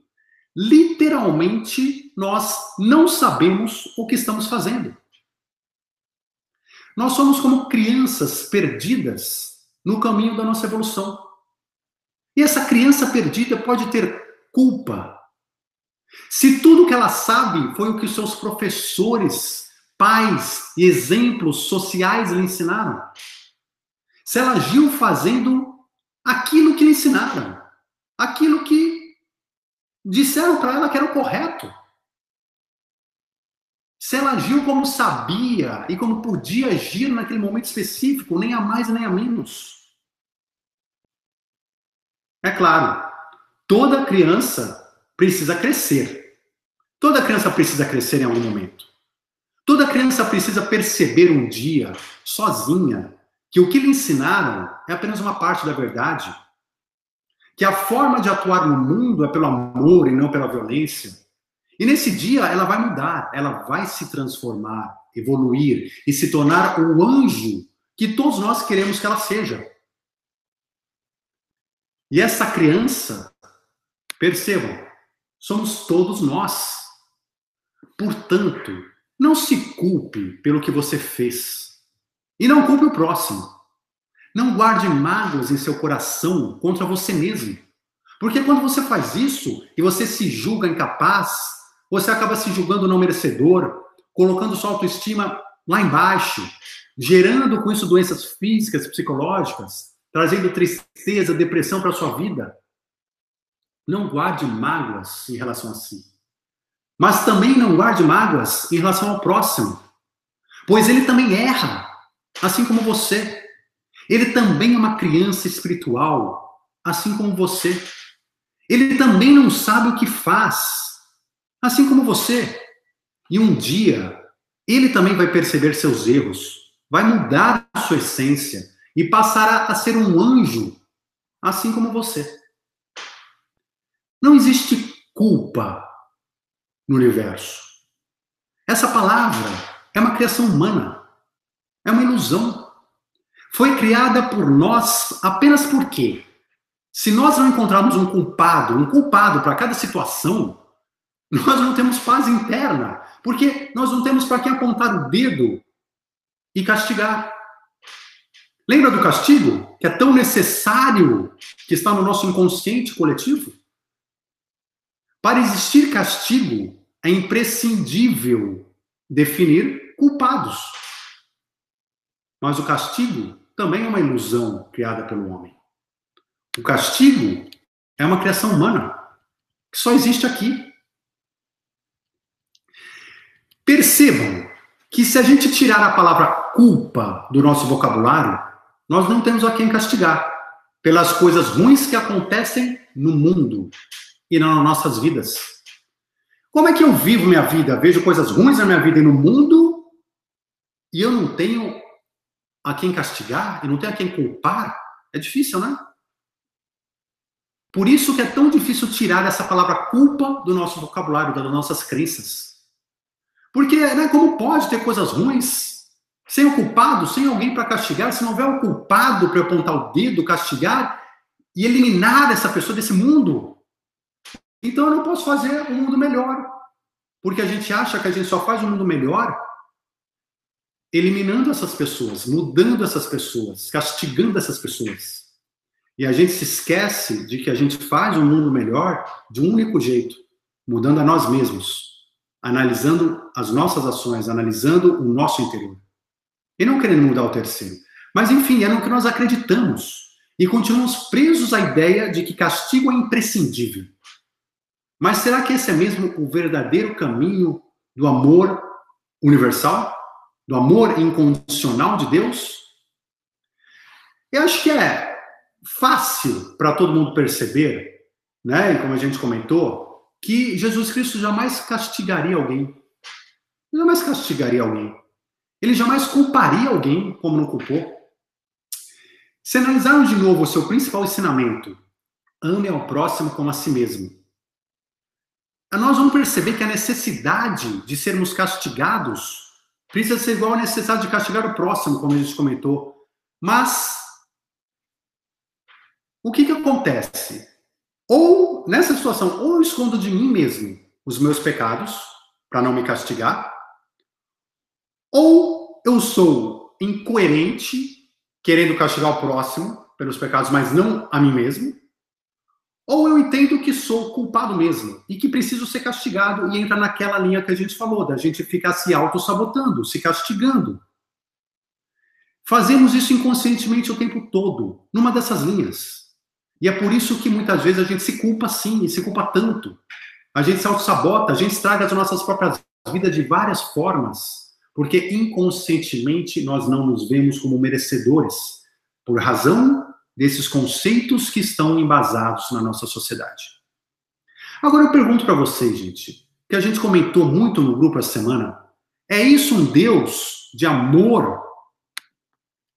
literalmente nós não sabemos o que estamos fazendo. Nós somos como crianças perdidas no caminho da nossa evolução. E essa criança perdida pode ter culpa. Se tudo que ela sabe foi o que seus professores, pais e exemplos sociais lhe ensinaram. Se ela agiu fazendo aquilo que lhe ensinaram, aquilo que disseram para ela que era o correto. Se ela agiu como sabia e como podia agir naquele momento específico, nem a mais nem a menos. É claro, toda criança precisa crescer. Toda criança precisa crescer em algum momento. Toda criança precisa perceber um dia, sozinha, que o que lhe ensinaram é apenas uma parte da verdade, que a forma de atuar no mundo é pelo amor e não pela violência. E nesse dia ela vai mudar, ela vai se transformar, evoluir e se tornar o anjo que todos nós queremos que ela seja. E essa criança, percebam, somos todos nós. Portanto, não se culpe pelo que você fez. E não culpe o próximo. Não guarde mágoas em seu coração contra você mesmo. Porque quando você faz isso e você se julga incapaz, você acaba se julgando não merecedor, colocando sua autoestima lá embaixo, gerando com isso doenças físicas, psicológicas, trazendo tristeza, depressão para sua vida. Não guarde mágoas em relação a si. Mas também não guarde mágoas em relação ao próximo, pois ele também erra, assim como você. Ele também é uma criança espiritual, assim como você. Ele também não sabe o que faz, assim como você. E um dia, ele também vai perceber seus erros, vai mudar sua essência e passará a ser um anjo, assim como você. Não existe culpa no universo. Essa palavra é uma criação humana, é uma ilusão. Foi criada por nós apenas porque, se nós não encontrarmos um culpado, um culpado para cada situação, nós não temos paz interna, porque nós não temos para quem apontar o dedo e castigar. Lembra do castigo, que é tão necessário, que está no nosso inconsciente coletivo? Para existir castigo, é imprescindível definir culpados. Mas o castigo também é uma ilusão criada pelo homem. O castigo é uma criação humana que só existe aqui. Percebam que se a gente tirar a palavra culpa do nosso vocabulário, nós não temos a quem castigar pelas coisas ruins que acontecem no mundo e nas nossas vidas. Como é que eu vivo minha vida? Vejo coisas ruins na minha vida e no mundo e eu não tenho a quem castigar e não tenho a quem culpar? É difícil, né? Por isso que é tão difícil tirar essa palavra culpa do nosso vocabulário, das nossas crenças. Porque, né, como pode ter coisas ruins sem o culpado, sem alguém para castigar? Se não houver um culpado para apontar o dedo, castigar e eliminar essa pessoa desse mundo, então eu não posso fazer um mundo melhor. Porque a gente acha que a gente só faz um mundo melhor eliminando essas pessoas, mudando essas pessoas, castigando essas pessoas. E a gente se esquece de que a gente faz um mundo melhor de um único jeito, mudando a nós mesmos analisando as nossas ações, analisando o nosso interior. E não querendo mudar o terceiro. Mas, enfim, é no que nós acreditamos. E continuamos presos à ideia de que castigo é imprescindível. Mas será que esse é mesmo o verdadeiro caminho do amor universal? Do amor incondicional de Deus? Eu acho que é fácil para todo mundo perceber, né? E como a gente comentou, que Jesus Cristo jamais castigaria alguém. Ele jamais castigaria alguém. Ele jamais culparia alguém como não culpou. Se analisarmos de novo o seu principal ensinamento, ame ao próximo como a si mesmo. Nós vamos perceber que a necessidade de sermos castigados precisa ser igual à necessidade de castigar o próximo, como a gente comentou. Mas o que, que acontece? Ou, nessa situação, ou eu escondo de mim mesmo os meus pecados, para não me castigar, ou eu sou incoerente, querendo castigar o próximo pelos pecados, mas não a mim mesmo, ou eu entendo que sou culpado mesmo e que preciso ser castigado e entra naquela linha que a gente falou, da gente ficar se auto-sabotando, se castigando. Fazemos isso inconscientemente o tempo todo, numa dessas linhas. E é por isso que muitas vezes a gente se culpa sim, e se culpa tanto. A gente se auto-sabota, a gente estraga as nossas próprias vidas de várias formas, porque inconscientemente nós não nos vemos como merecedores, por razão desses conceitos que estão embasados na nossa sociedade. Agora eu pergunto para vocês, gente, que a gente comentou muito no grupo essa semana, é isso um Deus de amor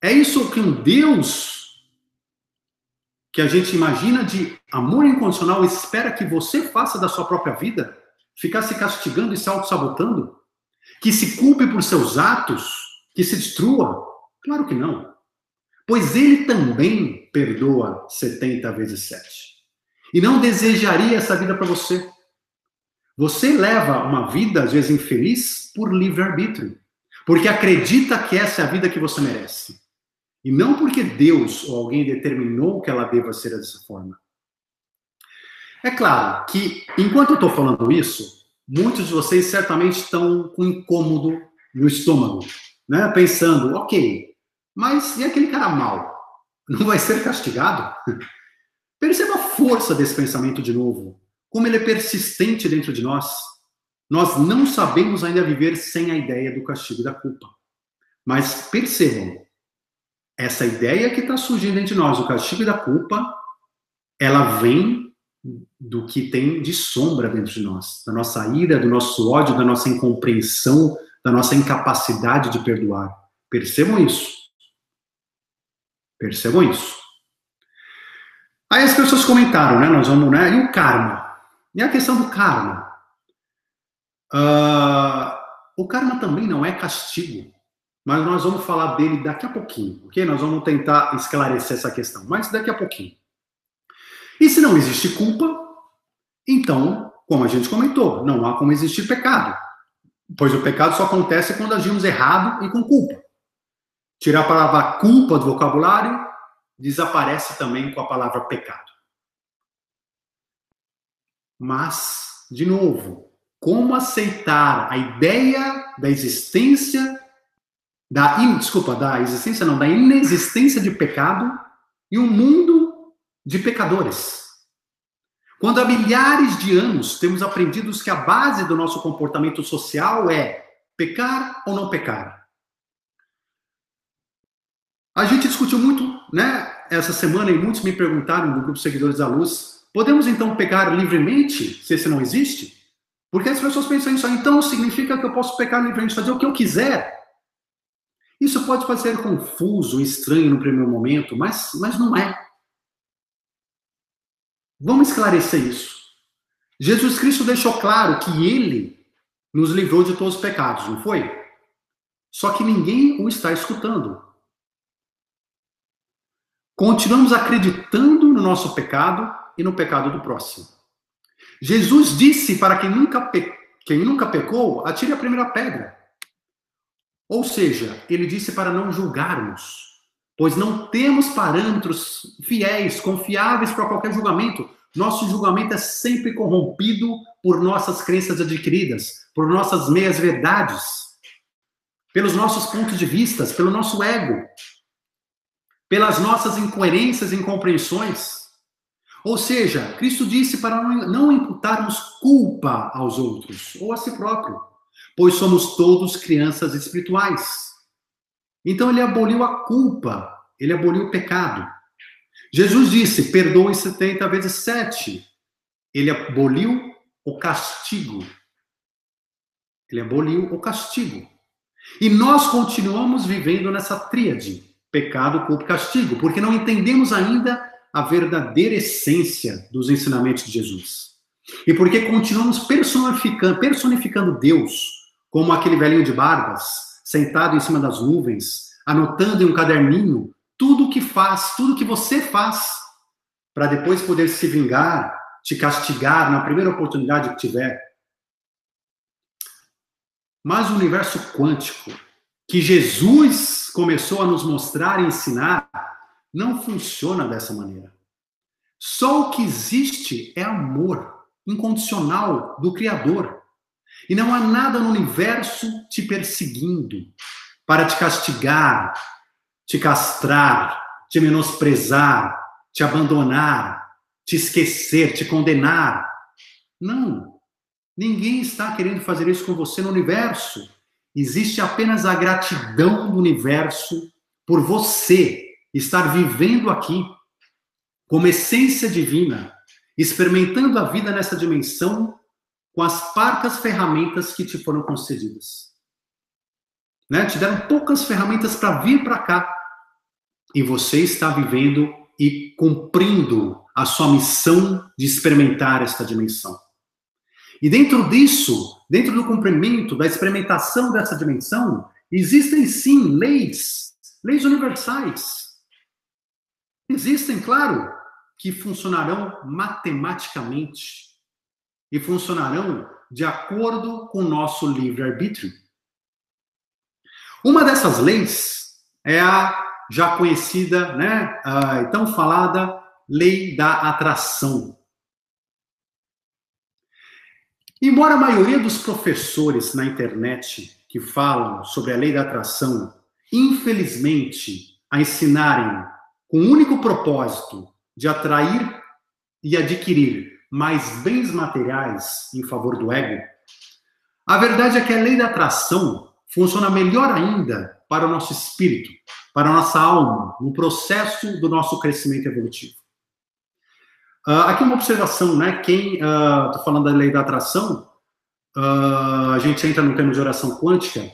É isso que um Deus que a gente imagina de amor incondicional espera que você faça da sua própria vida? Ficar se castigando e se auto-sabotando? Que se culpe por seus atos? Que se destrua? Claro que não. Pois ele também perdoa 70 vezes 7. E não desejaria essa vida para você. Você leva uma vida, às vezes, infeliz por livre-arbítrio. Porque acredita que essa é a vida que você merece. E não porque Deus ou alguém determinou que ela deva ser dessa forma. É claro que, enquanto eu estou falando isso, muitos de vocês certamente estão com incômodo no estômago, né? pensando, ok, mas e aquele cara mal? Não vai ser castigado? Perceba a força desse pensamento de novo, como ele é persistente dentro de nós. Nós não sabemos ainda viver sem a ideia do castigo e da culpa. Mas percebam, essa ideia que está surgindo entre nós, o castigo e da culpa, ela vem do que tem de sombra dentro de nós, da nossa ira, do nosso ódio, da nossa incompreensão, da nossa incapacidade de perdoar. Percebam isso. Percebam isso. Aí as pessoas comentaram, né? Nós vamos, né? E o karma? E a questão do karma? Uh, o karma também não é castigo mas nós vamos falar dele daqui a pouquinho, ok? Nós vamos tentar esclarecer essa questão, mas daqui a pouquinho. E se não existe culpa, então, como a gente comentou, não há como existir pecado, pois o pecado só acontece quando agimos errado e com culpa. Tirar a palavra culpa do vocabulário desaparece também com a palavra pecado. Mas, de novo, como aceitar a ideia da existência da desculpa, da existência não, da inexistência de pecado e um mundo de pecadores. Quando há milhares de anos temos aprendido que a base do nosso comportamento social é pecar ou não pecar. A gente discutiu muito, né, essa semana e muitos me perguntaram no grupo Seguidores da Luz, podemos então pecar livremente se esse não existe? Porque as pessoas pensam isso, então significa que eu posso pecar livremente, fazer o que eu quiser. Isso pode parecer confuso, estranho no primeiro momento, mas, mas não é. Vamos esclarecer isso. Jesus Cristo deixou claro que ele nos livrou de todos os pecados, não foi? Só que ninguém o está escutando. Continuamos acreditando no nosso pecado e no pecado do próximo. Jesus disse para quem nunca, pe... quem nunca pecou, atire a primeira pedra. Ou seja, ele disse para não julgarmos, pois não temos parâmetros fiéis, confiáveis para qualquer julgamento. Nosso julgamento é sempre corrompido por nossas crenças adquiridas, por nossas meias-verdades, pelos nossos pontos de vista, pelo nosso ego, pelas nossas incoerências e incompreensões. Ou seja, Cristo disse para não imputarmos culpa aos outros ou a si próprio pois somos todos crianças espirituais. Então ele aboliu a culpa, ele aboliu o pecado. Jesus disse: perdoe 70 vezes 7. Ele aboliu o castigo. Ele aboliu o castigo. E nós continuamos vivendo nessa tríade: pecado, culpa e castigo, porque não entendemos ainda a verdadeira essência dos ensinamentos de Jesus. E porque continuamos personificando, personificando Deus como aquele velhinho de barbas, sentado em cima das nuvens, anotando em um caderninho tudo o que faz, tudo o que você faz, para depois poder se vingar, te castigar na primeira oportunidade que tiver. Mas o universo quântico, que Jesus começou a nos mostrar e ensinar, não funciona dessa maneira. Só o que existe é amor incondicional do Criador. E não há nada no universo te perseguindo para te castigar, te castrar, te menosprezar, te abandonar, te esquecer, te condenar. Não. Ninguém está querendo fazer isso com você no universo. Existe apenas a gratidão do universo por você estar vivendo aqui como essência divina, experimentando a vida nessa dimensão com as parcas ferramentas que te foram concedidas. Né? Te deram poucas ferramentas para vir para cá, e você está vivendo e cumprindo a sua missão de experimentar esta dimensão. E dentro disso, dentro do cumprimento, da experimentação dessa dimensão, existem sim leis, leis universais. Existem, claro, que funcionarão matematicamente e funcionarão de acordo com o nosso livre-arbítrio. Uma dessas leis é a já conhecida, né, a tão falada lei da atração. Embora a maioria dos professores na internet que falam sobre a lei da atração, infelizmente, a ensinarem com o único propósito de atrair e adquirir mais bens materiais em favor do ego, a verdade é que a lei da atração funciona melhor ainda para o nosso espírito, para a nossa alma, no processo do nosso crescimento evolutivo. Uh, aqui uma observação, né? Quem estou uh, falando da lei da atração, uh, a gente entra no tema de oração quântica.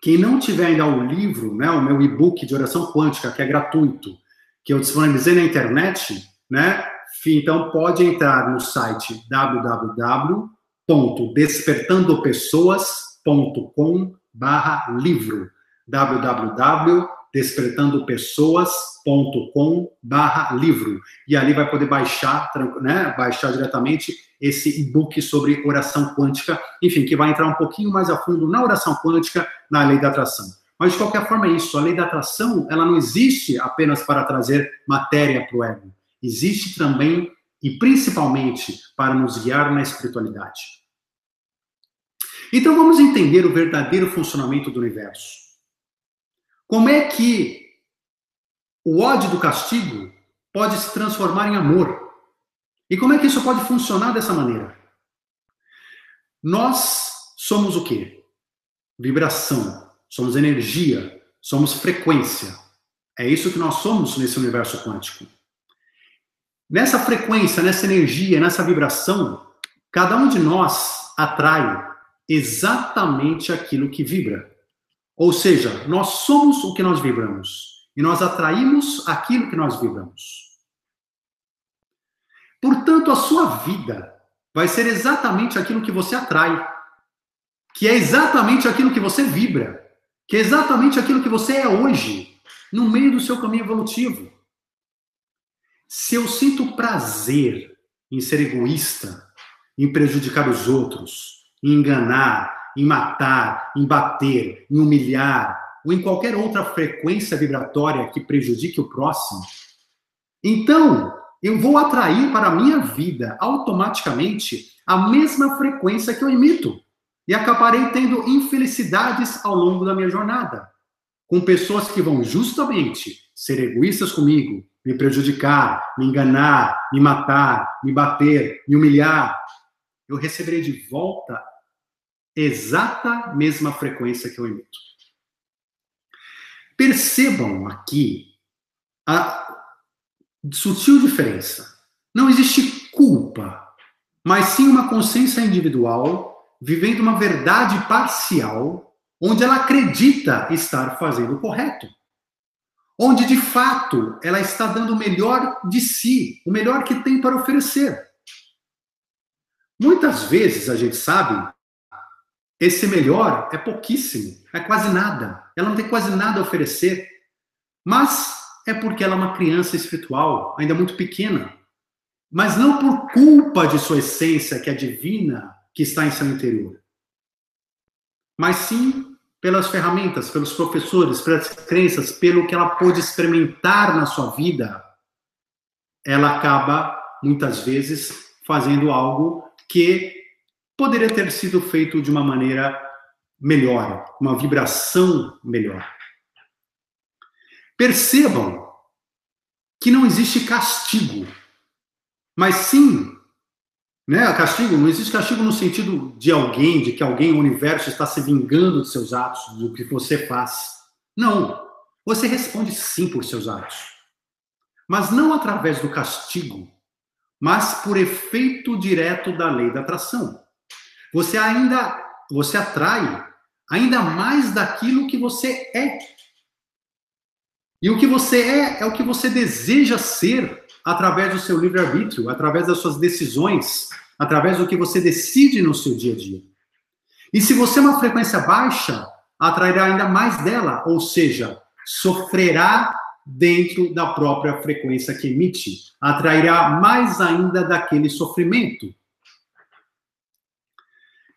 Quem não tiver ainda o livro, né, o meu e-book de oração quântica, que é gratuito, que eu disponibilizei na internet, né? Então pode entrar no site www.despertandopessoas.com/livro www despertandopessoas.com/livro e ali vai poder baixar, né, baixar diretamente esse e-book sobre oração quântica, enfim, que vai entrar um pouquinho mais a fundo na oração quântica, na lei da atração. Mas de qualquer forma é isso, a lei da atração, ela não existe apenas para trazer matéria para o ego. Existe também e principalmente para nos guiar na espiritualidade. Então vamos entender o verdadeiro funcionamento do universo. Como é que o ódio do castigo pode se transformar em amor? E como é que isso pode funcionar dessa maneira? Nós somos o quê? Vibração, somos energia, somos frequência. É isso que nós somos nesse universo quântico. Nessa frequência, nessa energia, nessa vibração, cada um de nós atrai exatamente aquilo que vibra. Ou seja, nós somos o que nós vibramos e nós atraímos aquilo que nós vibramos. Portanto, a sua vida vai ser exatamente aquilo que você atrai, que é exatamente aquilo que você vibra, que é exatamente aquilo que você é hoje, no meio do seu caminho evolutivo. Se eu sinto prazer em ser egoísta, em prejudicar os outros, em enganar, em matar, em bater, em humilhar, ou em qualquer outra frequência vibratória que prejudique o próximo, então eu vou atrair para a minha vida automaticamente a mesma frequência que eu emito. E acabarei tendo infelicidades ao longo da minha jornada. Com pessoas que vão justamente ser egoístas comigo, me prejudicar, me enganar, me matar, me bater, me humilhar. Eu receberei de volta exata mesma frequência que eu emito. Percebam aqui a sutil diferença. Não existe culpa, mas sim uma consciência individual vivendo uma verdade parcial, onde ela acredita estar fazendo o correto. Onde de fato ela está dando o melhor de si, o melhor que tem para oferecer. Muitas vezes a gente sabe esse melhor é pouquíssimo, é quase nada. Ela não tem quase nada a oferecer. Mas é porque ela é uma criança espiritual, ainda muito pequena. Mas não por culpa de sua essência, que é divina, que está em seu interior. Mas sim pelas ferramentas, pelos professores, pelas crenças, pelo que ela pôde experimentar na sua vida. Ela acaba, muitas vezes, fazendo algo que poderia ter sido feito de uma maneira melhor, uma vibração melhor. Percebam que não existe castigo, mas sim, né, castigo, não existe castigo no sentido de alguém, de que alguém, o universo está se vingando dos seus atos, do que você faz. Não. Você responde sim por seus atos. Mas não através do castigo, mas por efeito direto da lei da atração. Você ainda você atrai ainda mais daquilo que você é. E o que você é, é o que você deseja ser através do seu livre-arbítrio, através das suas decisões, através do que você decide no seu dia a dia. E se você é uma frequência baixa, atrairá ainda mais dela, ou seja, sofrerá dentro da própria frequência que emite, atrairá mais ainda daquele sofrimento.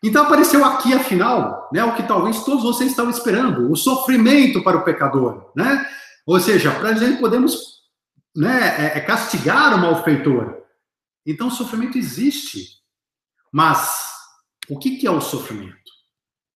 Então apareceu aqui, afinal, né, o que talvez todos vocês estavam esperando, o sofrimento para o pecador, né? Ou seja, para gente podemos né, é, é castigar o malfeitor. Então o sofrimento existe. Mas o que, que é o sofrimento?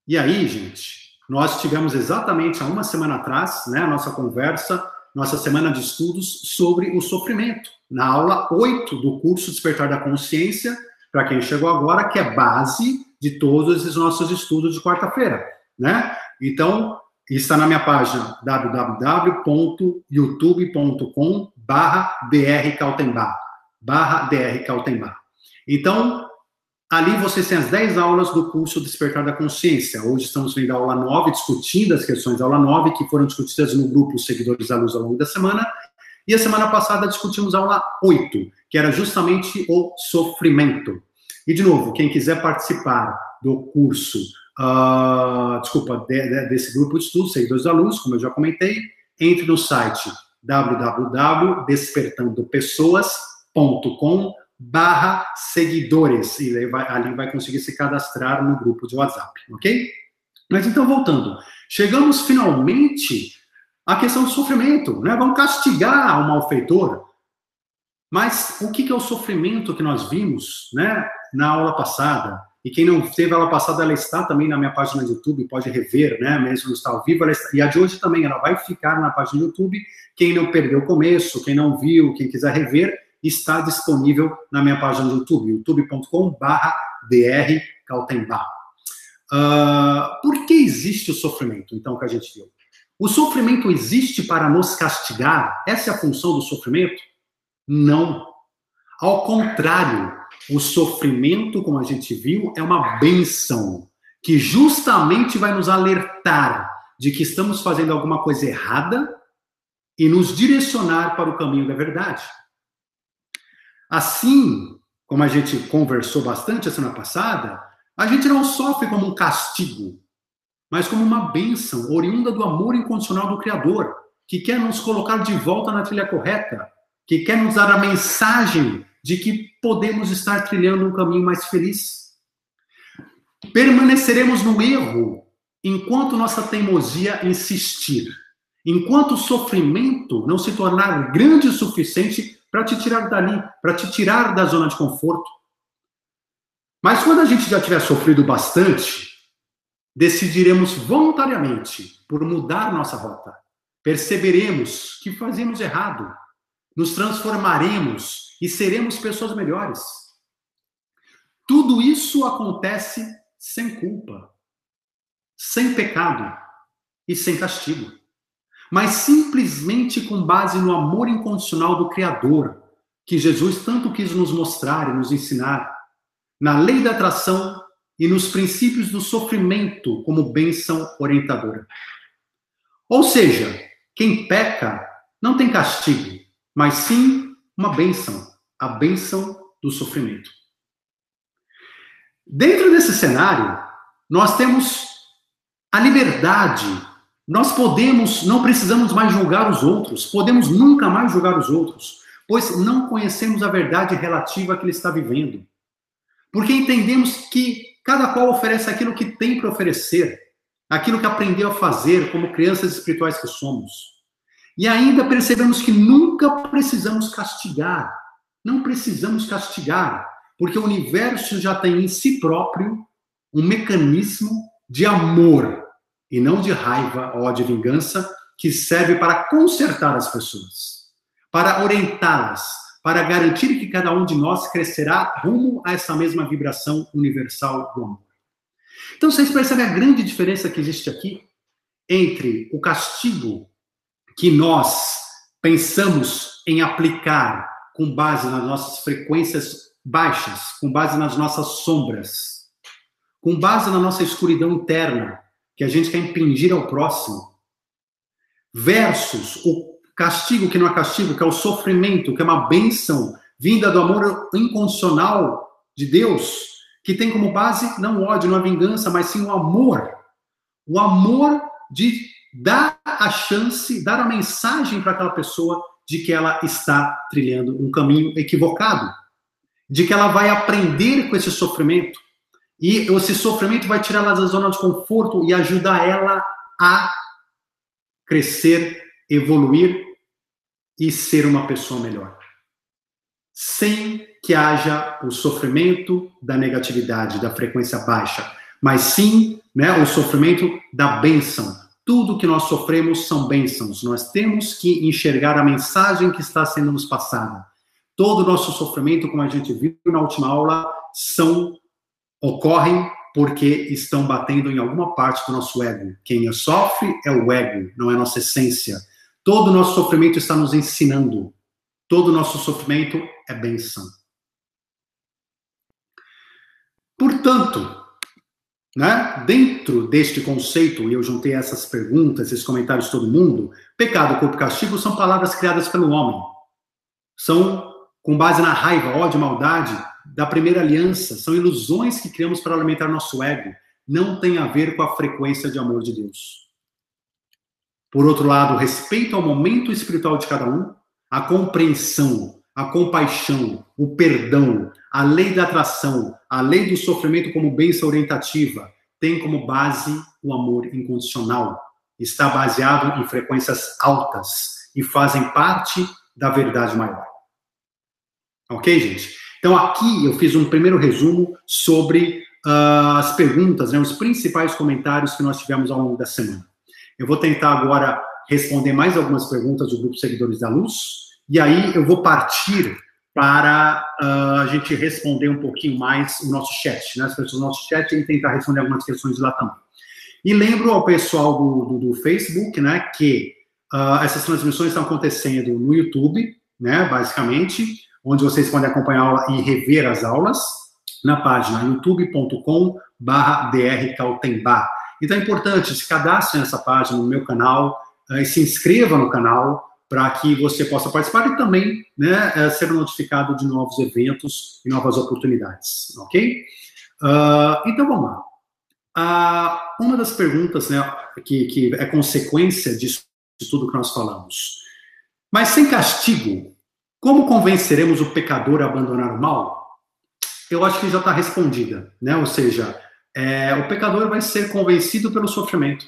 E aí, gente, nós tivemos exatamente há uma semana atrás, né, a nossa conversa, nossa semana de estudos sobre o sofrimento, na aula 8 do curso Despertar da Consciência, para quem chegou agora, que é base de todos os nossos estudos de quarta-feira, né? Então, está na minha página www.youtube.com barra drcaltembar, barra drcaltembar. Então, ali vocês têm as 10 aulas do curso Despertar da Consciência. Hoje estamos vendo a aula 9, discutindo as questões da aula 9, que foram discutidas no grupo Seguidores da Luz ao longo da semana. E a semana passada discutimos a aula 8, que era justamente o sofrimento. E, de novo, quem quiser participar do curso, uh, desculpa, de, de, desse grupo de estudos, Seguidores da Luz, como eu já comentei, entre no site www.despertandopessoas.com barra seguidores e vai, ali vai conseguir se cadastrar no grupo de WhatsApp, ok? Mas então, voltando, chegamos finalmente à questão do sofrimento, né? Vamos castigar o malfeitor, mas o que é o sofrimento que nós vimos, né, na aula passada? E quem não teve aula passada, ela está também na minha página do YouTube, pode rever, né? Mesmo está ao vivo, está, e a de hoje também, ela vai ficar na página do YouTube. Quem não perdeu o começo, quem não viu, quem quiser rever, está disponível na minha página do YouTube, youtube.com/barra dr Uh, por que existe o sofrimento, então, que a gente viu? O sofrimento existe para nos castigar? Essa é a função do sofrimento? Não. Ao contrário, o sofrimento, como a gente viu, é uma benção que justamente vai nos alertar de que estamos fazendo alguma coisa errada e nos direcionar para o caminho da verdade. Assim, como a gente conversou bastante a semana passada, a gente não sofre como um castigo, mas como uma bênção oriunda do amor incondicional do Criador, que quer nos colocar de volta na trilha correta, que quer nos dar a mensagem de que podemos estar trilhando um caminho mais feliz. Permaneceremos no erro enquanto nossa teimosia insistir, enquanto o sofrimento não se tornar grande o suficiente para te tirar dali, para te tirar da zona de conforto. Mas quando a gente já tiver sofrido bastante, decidiremos voluntariamente por mudar nossa rota. Perceberemos que fazemos errado, nos transformaremos e seremos pessoas melhores. Tudo isso acontece sem culpa, sem pecado e sem castigo mas simplesmente com base no amor incondicional do Criador, que Jesus tanto quis nos mostrar e nos ensinar, na lei da atração e nos princípios do sofrimento como bênção orientadora. Ou seja, quem peca não tem castigo, mas sim uma bênção, a bênção do sofrimento. Dentro desse cenário, nós temos a liberdade nós podemos, não precisamos mais julgar os outros, podemos nunca mais julgar os outros, pois não conhecemos a verdade relativa que ele está vivendo. Porque entendemos que cada qual oferece aquilo que tem para oferecer, aquilo que aprendeu a fazer como crianças espirituais que somos. E ainda percebemos que nunca precisamos castigar. Não precisamos castigar, porque o universo já tem em si próprio um mecanismo de amor e não de raiva ou de vingança, que serve para consertar as pessoas, para orientá-las, para garantir que cada um de nós crescerá rumo a essa mesma vibração universal do amor. Então, vocês percebem a grande diferença que existe aqui entre o castigo que nós pensamos em aplicar com base nas nossas frequências baixas, com base nas nossas sombras, com base na nossa escuridão interna, que a gente quer impingir ao próximo, versus o, castigo que não é castigo, que é o sofrimento, que é uma bênção vinda do amor incondicional de Deus, que tem como base não o ódio, não a vingança, mas sim o amor. O amor de dar a chance, dar a mensagem para aquela pessoa de que ela está trilhando um caminho equivocado, de que ela vai aprender com esse sofrimento. E esse sofrimento vai tirar ela da zona de conforto e ajudar ela a crescer, evoluir e ser uma pessoa melhor. Sem que haja o sofrimento da negatividade, da frequência baixa, mas sim né, o sofrimento da bênção. Tudo que nós sofremos são bênçãos. Nós temos que enxergar a mensagem que está sendo nos passada. Todo o nosso sofrimento, como a gente viu na última aula, são ocorrem porque estão batendo em alguma parte do nosso ego. Quem sofre é o ego, não é a nossa essência. Todo o nosso sofrimento está nos ensinando. Todo o nosso sofrimento é benção. Portanto, né, dentro deste conceito, e eu juntei essas perguntas, esses comentários de todo mundo, pecado, corpo e castigo são palavras criadas pelo homem. São com base na raiva, ódio, maldade da primeira aliança, são ilusões que criamos para alimentar nosso ego. Não tem a ver com a frequência de amor de Deus. Por outro lado, respeito ao momento espiritual de cada um, a compreensão, a compaixão, o perdão, a lei da atração, a lei do sofrimento como bênção orientativa, tem como base o amor incondicional. Está baseado em frequências altas e fazem parte da verdade maior. Ok, gente? Então, aqui eu fiz um primeiro resumo sobre uh, as perguntas, né, os principais comentários que nós tivemos ao longo da semana. Eu vou tentar agora responder mais algumas perguntas do grupo Seguidores da Luz, e aí eu vou partir para uh, a gente responder um pouquinho mais o nosso chat, né? As pessoas do nosso chat e tentar responder algumas questões lá também. E lembro ao pessoal do, do, do Facebook, né, que uh, essas transmissões estão acontecendo no YouTube, né, basicamente, onde vocês podem acompanhar a aula e rever as aulas na página youtube.com barra então é importante, se cadastre nessa página, no meu canal, uh, e se inscreva no canal para que você possa participar e também né, uh, ser notificado de novos eventos e novas oportunidades, ok? Uh, então vamos lá. Uh, uma das perguntas né, que, que é consequência disso de tudo que nós falamos. Mas sem castigo, como convenceremos o pecador a abandonar o mal? Eu acho que já está respondida, né? Ou seja, é, o pecador vai ser convencido pelo sofrimento.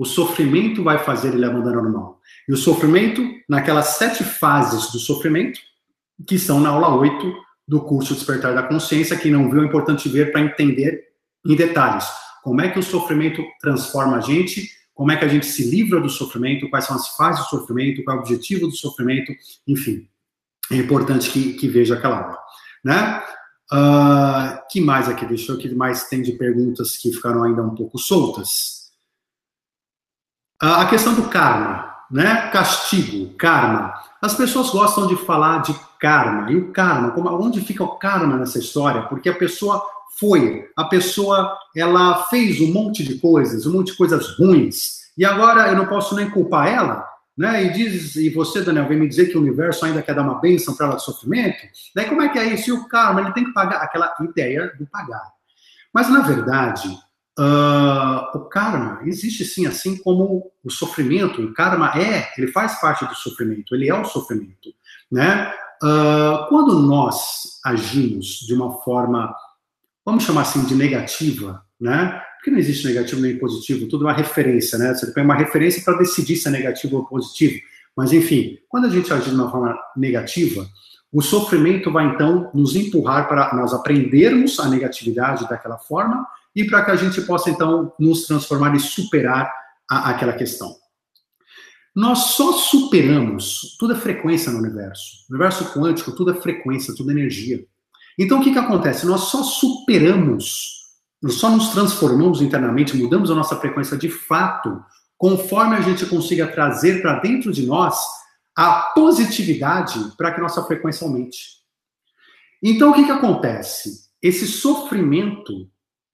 O sofrimento vai fazer ele abandonar o mal. E o sofrimento, naquelas sete fases do sofrimento, que são na aula 8 do curso Despertar da Consciência, quem não viu é importante ver para entender em detalhes como é que o sofrimento transforma a gente, como é que a gente se livra do sofrimento, quais são as fases do sofrimento, qual é o objetivo do sofrimento, enfim. É importante que, que veja aquela aula. Né? Uh, que mais aqui? Deixa eu que mais tem de perguntas que ficaram ainda um pouco soltas. A questão do karma, né? Castigo, karma. As pessoas gostam de falar de karma. E o karma, como, onde fica o karma nessa história? Porque a pessoa foi, a pessoa ela fez um monte de coisas, um monte de coisas ruins. E agora eu não posso nem culpar ela, né? E diz, e você, Daniel, vem me dizer que o universo ainda quer dar uma bênção para ela de sofrimento? Daí como é que é isso? E o karma, ele tem que pagar aquela ideia do pagar. Mas, na verdade, uh, o karma existe sim, assim como o sofrimento. O karma é, ele faz parte do sofrimento, ele é o sofrimento, né? Uh, quando nós agimos de uma forma, vamos chamar assim, de negativa, né? Porque não existe negativo nem positivo, tudo é uma referência, né? Você tem uma referência para decidir se é negativo ou positivo. Mas, enfim, quando a gente agir de uma forma negativa, o sofrimento vai, então, nos empurrar para nós aprendermos a negatividade daquela forma e para que a gente possa, então, nos transformar e superar a, aquela questão. Nós só superamos, tudo é frequência no universo. No universo quântico, tudo é frequência, tudo é energia. Então, o que, que acontece? Nós só superamos nós só nos transformamos internamente, mudamos a nossa frequência de fato, conforme a gente consiga trazer para dentro de nós a positividade para que nossa frequência aumente. Então, o que, que acontece? Esse sofrimento,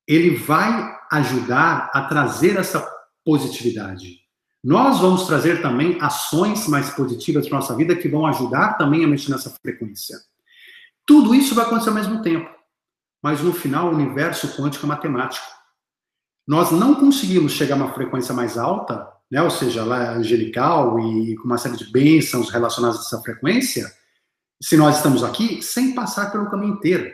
ele vai ajudar a trazer essa positividade. nós vamos trazer também ações mais positivas para nossa vida que vão ajudar também a mexer nessa frequência. Tudo isso vai acontecer ao mesmo tempo, mas no final o universo quântico é matemático. Nós não conseguimos chegar a uma frequência mais alta, né, ou seja, lá angelical e com uma série de bênçãos relacionadas a essa frequência, se nós estamos aqui, sem passar pelo caminho inteiro.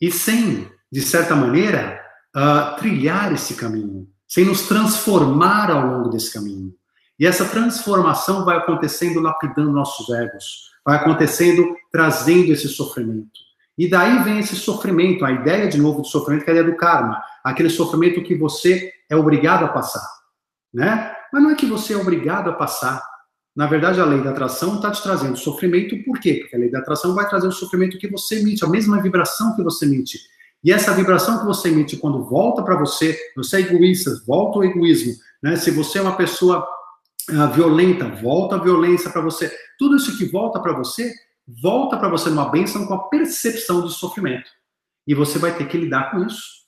E sem, de certa maneira, uh, trilhar esse caminho, sem nos transformar ao longo desse caminho. E essa transformação vai acontecendo lapidando nossos egos, vai acontecendo trazendo esse sofrimento. E daí vem esse sofrimento, a ideia de novo do sofrimento, que é a ideia do karma, aquele sofrimento que você é obrigado a passar, né? Mas não é que você é obrigado a passar. Na verdade, a lei da atração está te trazendo sofrimento, por quê? Porque a lei da atração vai trazer o sofrimento que você emite, a mesma vibração que você emite. E essa vibração que você emite, quando volta para você, você é egoísta, volta o egoísmo. Né? Se você é uma pessoa uh, violenta, volta a violência para você. Tudo isso que volta para você, volta para você numa bênção com a percepção do sofrimento. E você vai ter que lidar com isso.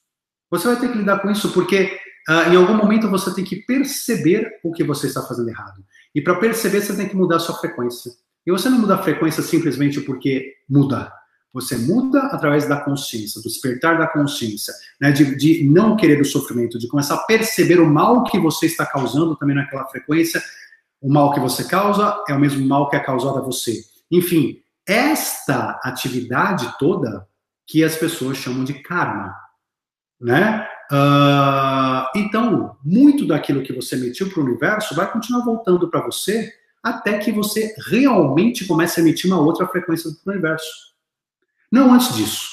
Você vai ter que lidar com isso porque uh, em algum momento você tem que perceber o que você está fazendo errado. E para perceber, você tem que mudar a sua frequência. E você não muda a frequência simplesmente porque muda. Você muda através da consciência, do despertar da consciência, né? de, de não querer o sofrimento, de começar a perceber o mal que você está causando também naquela frequência. O mal que você causa é o mesmo mal que é causado a você. Enfim, esta atividade toda que as pessoas chamam de karma, né? Uh, então, muito daquilo que você emitiu para o universo vai continuar voltando para você até que você realmente comece a emitir uma outra frequência do universo. Não antes disso.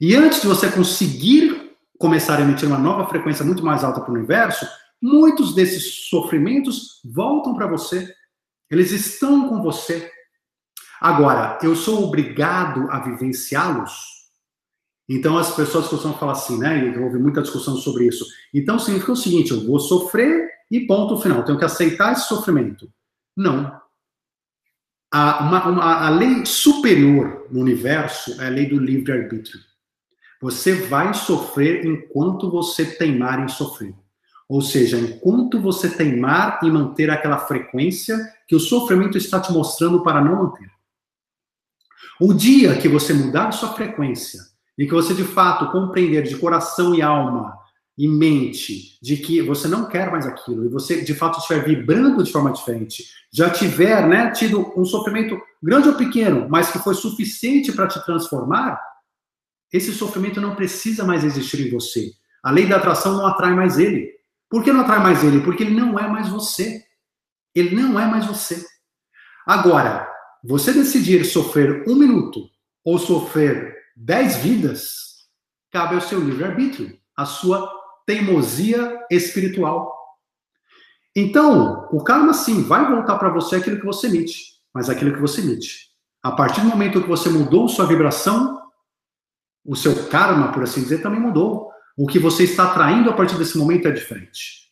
E antes de você conseguir começar a emitir uma nova frequência muito mais alta para o universo, muitos desses sofrimentos voltam para você. Eles estão com você. Agora, eu sou obrigado a vivenciá-los? Então, as pessoas costumam falar assim, né? E houve muita discussão sobre isso. Então, significa o seguinte: eu vou sofrer e ponto final. Tenho que aceitar esse sofrimento. Não a, uma, uma, a lei superior no universo é a lei do livre-arbítrio. Você vai sofrer enquanto você teimar em sofrer. Ou seja, enquanto você teimar em manter aquela frequência que o sofrimento está te mostrando para não manter. O dia que você mudar sua frequência e que você de fato compreender de coração e alma e mente de que você não quer mais aquilo e você de fato estiver vibrando de forma diferente, já tiver, né, tido um sofrimento grande ou pequeno, mas que foi suficiente para te transformar, esse sofrimento não precisa mais existir em você. A lei da atração não atrai mais ele. Por que não atrai mais ele? Porque ele não é mais você. Ele não é mais você. Agora, você decidir sofrer um minuto ou sofrer dez vidas, cabe ao seu livre-arbítrio, a sua teimosia espiritual. Então, o karma sim vai voltar para você aquilo que você emite, mas aquilo que você emite. A partir do momento que você mudou sua vibração, o seu karma, por assim dizer, também mudou. O que você está atraindo a partir desse momento é diferente.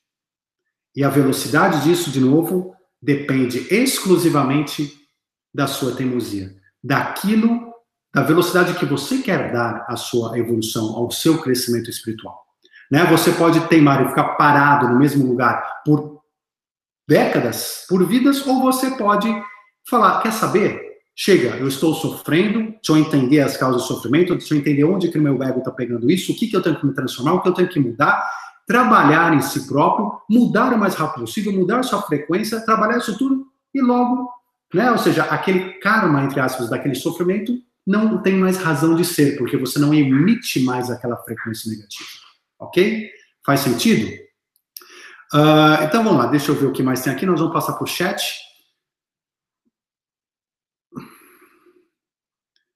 E a velocidade disso, de novo, depende exclusivamente da sua teimosia, daquilo, da velocidade que você quer dar à sua evolução, ao seu crescimento espiritual. Né? Você pode teimar e ficar parado no mesmo lugar por décadas, por vidas, ou você pode falar, quer saber? Chega, eu estou sofrendo, deixa eu entender as causas do sofrimento, deixa eu entender onde que meu ego está pegando isso, o que, que eu tenho que me transformar, o que eu tenho que mudar, trabalhar em si próprio, mudar o mais rápido possível, mudar sua frequência, trabalhar isso tudo e logo, né? Ou seja, aquele karma, entre aspas, daquele sofrimento não tem mais razão de ser, porque você não emite mais aquela frequência negativa. Ok? Faz sentido? Uh, então vamos lá, deixa eu ver o que mais tem aqui. Nós vamos passar para o chat.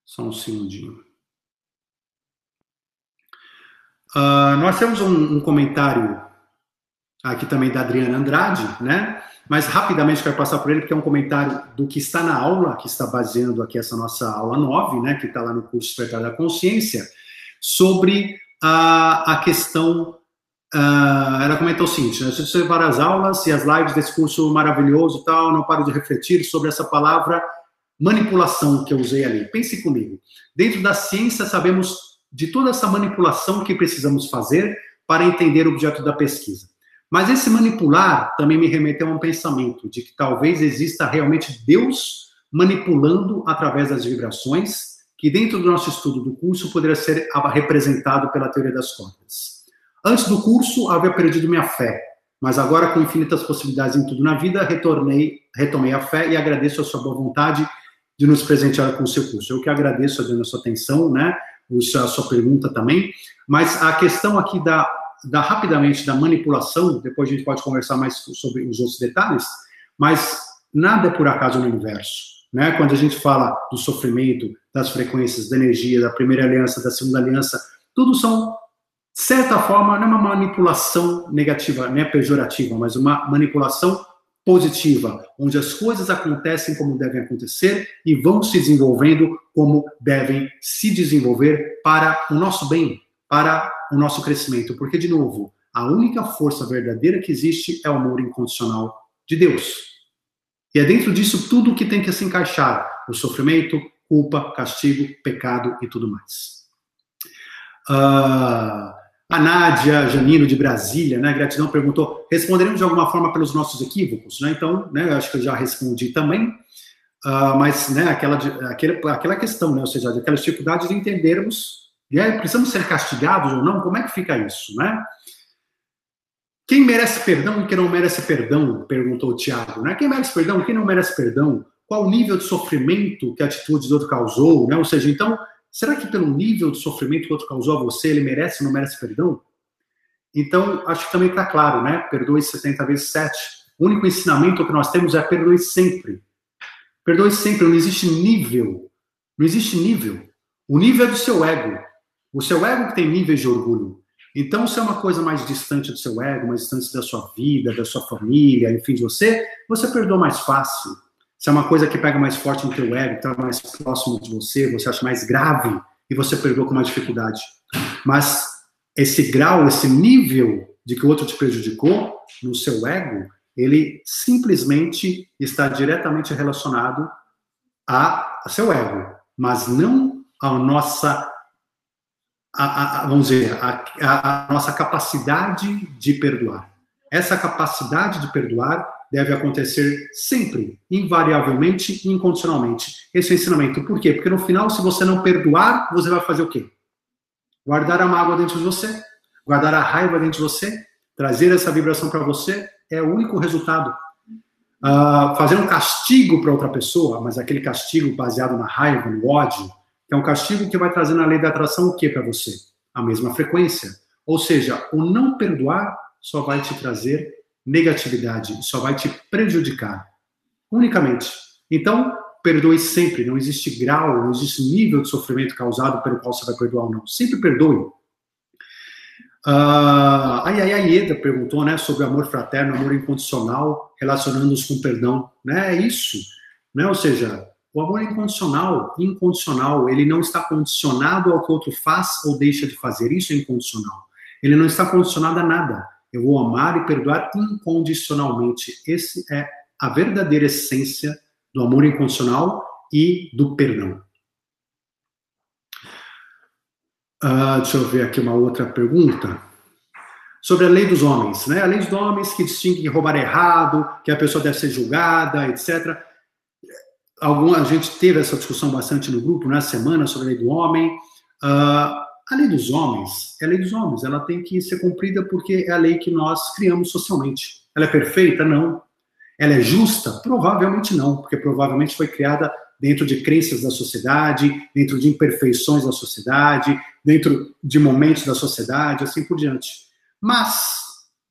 Só um segundinho. Uh, nós temos um, um, comentário aqui também da Adriana Andrade, né? Mas rapidamente quero passar por ele, porque é um comentário do que está na aula, que está baseando aqui essa nossa aula 9, né? Que está lá no curso Despertar da Consciência, sobre a, a questão. Uh, ela comentou o seguinte: né, assisti várias aulas e as lives desse curso maravilhoso tal, não paro de refletir sobre essa palavra manipulação que eu usei ali. Pense comigo. Dentro da ciência, sabemos de toda essa manipulação que precisamos fazer para entender o objeto da pesquisa. Mas esse manipular também me remeteu a um pensamento de que talvez exista realmente Deus manipulando através das vibrações, que dentro do nosso estudo do curso poderia ser representado pela teoria das cordas. Antes do curso, havia perdido minha fé, mas agora, com infinitas possibilidades em tudo na vida, retornei, retomei a fé e agradeço a sua boa vontade de nos presentear com o seu curso. Eu que agradeço a sua atenção, né? A sua pergunta também. Mas a questão aqui da, da rapidamente da manipulação, depois a gente pode conversar mais sobre os outros detalhes, mas nada é por acaso no universo. Né? Quando a gente fala do sofrimento, das frequências, da energia, da primeira aliança, da segunda aliança, tudo são, de certa forma, não é uma manipulação negativa, não é pejorativa, mas uma manipulação positiva, onde as coisas acontecem como devem acontecer e vão se desenvolvendo como devem se desenvolver para o nosso bem, para o nosso crescimento. Porque, de novo, a única força verdadeira que existe é o amor incondicional de Deus. E é dentro disso tudo que tem que se encaixar: o sofrimento, culpa, castigo, pecado e tudo mais. Uh, a Nádia Janino, de Brasília, né, gratidão, perguntou: responderemos de alguma forma pelos nossos equívocos? Né? Então, né, acho que eu já respondi também, uh, mas né, aquela, aquela, aquela questão, né, ou seja, aquelas dificuldades de entendermos, né, precisamos ser castigados ou não, como é que fica isso? Né? Quem merece perdão e quem não merece perdão? Perguntou o Tiago. Né? Quem merece perdão, quem não merece perdão? Qual o nível de sofrimento que a atitude do outro causou? Né? Ou seja, então, Será que pelo nível de sofrimento que o outro causou a você, ele merece ou não merece perdão? Então, acho que também está claro, né? Perdoe 70 vezes 7. O único ensinamento que nós temos é perdoe sempre. Perdoe sempre, não existe nível. Não existe nível. O nível é do seu ego. O seu ego que tem níveis de orgulho. Então, se é uma coisa mais distante do seu ego, mais distante da sua vida, da sua família, enfim, de você, você perdoa mais fácil. Se é uma coisa que pega mais forte no teu ego, está mais próximo de você, você acha mais grave e você perdoa com mais dificuldade. Mas esse grau, esse nível de que o outro te prejudicou no seu ego, ele simplesmente está diretamente relacionado a, a seu ego, mas não a nossa, a, a, vamos dizer, a nossa capacidade de perdoar. Essa capacidade de perdoar deve acontecer sempre, invariavelmente e incondicionalmente. Esse é o ensinamento. Por quê? Porque no final, se você não perdoar, você vai fazer o quê? Guardar a mágoa dentro de você, guardar a raiva dentro de você, trazer essa vibração para você é o único resultado. Uh, fazer um castigo para outra pessoa, mas aquele castigo baseado na raiva, no ódio, é um castigo que vai trazer na lei da atração o que para você? A mesma frequência. Ou seja, o não perdoar só vai te trazer negatividade, só vai te prejudicar. Unicamente. Então, perdoe sempre. Não existe grau, não existe nível de sofrimento causado pelo qual você vai perdoar ou não. Sempre perdoe. Uh, a Ieda perguntou né, sobre amor fraterno, amor incondicional, relacionando-os com perdão. Né, é isso. Né? Ou seja, o amor incondicional, incondicional, ele não está condicionado ao que o outro faz ou deixa de fazer. Isso é incondicional. Ele não está condicionado a nada. Eu vou amar e perdoar incondicionalmente. Esse é a verdadeira essência do amor incondicional e do perdão. Uh, deixa eu ver aqui uma outra pergunta. Sobre a lei dos homens, né? A lei dos homens que distingue que roubar é errado, que a pessoa deve ser julgada, etc. Algum, a gente teve essa discussão bastante no grupo, na semana, sobre a lei do homem. Uh, a lei dos homens é a lei dos homens, ela tem que ser cumprida porque é a lei que nós criamos socialmente. Ela é perfeita? Não. Ela é justa? Provavelmente não, porque provavelmente foi criada dentro de crenças da sociedade, dentro de imperfeições da sociedade, dentro de momentos da sociedade, assim por diante. Mas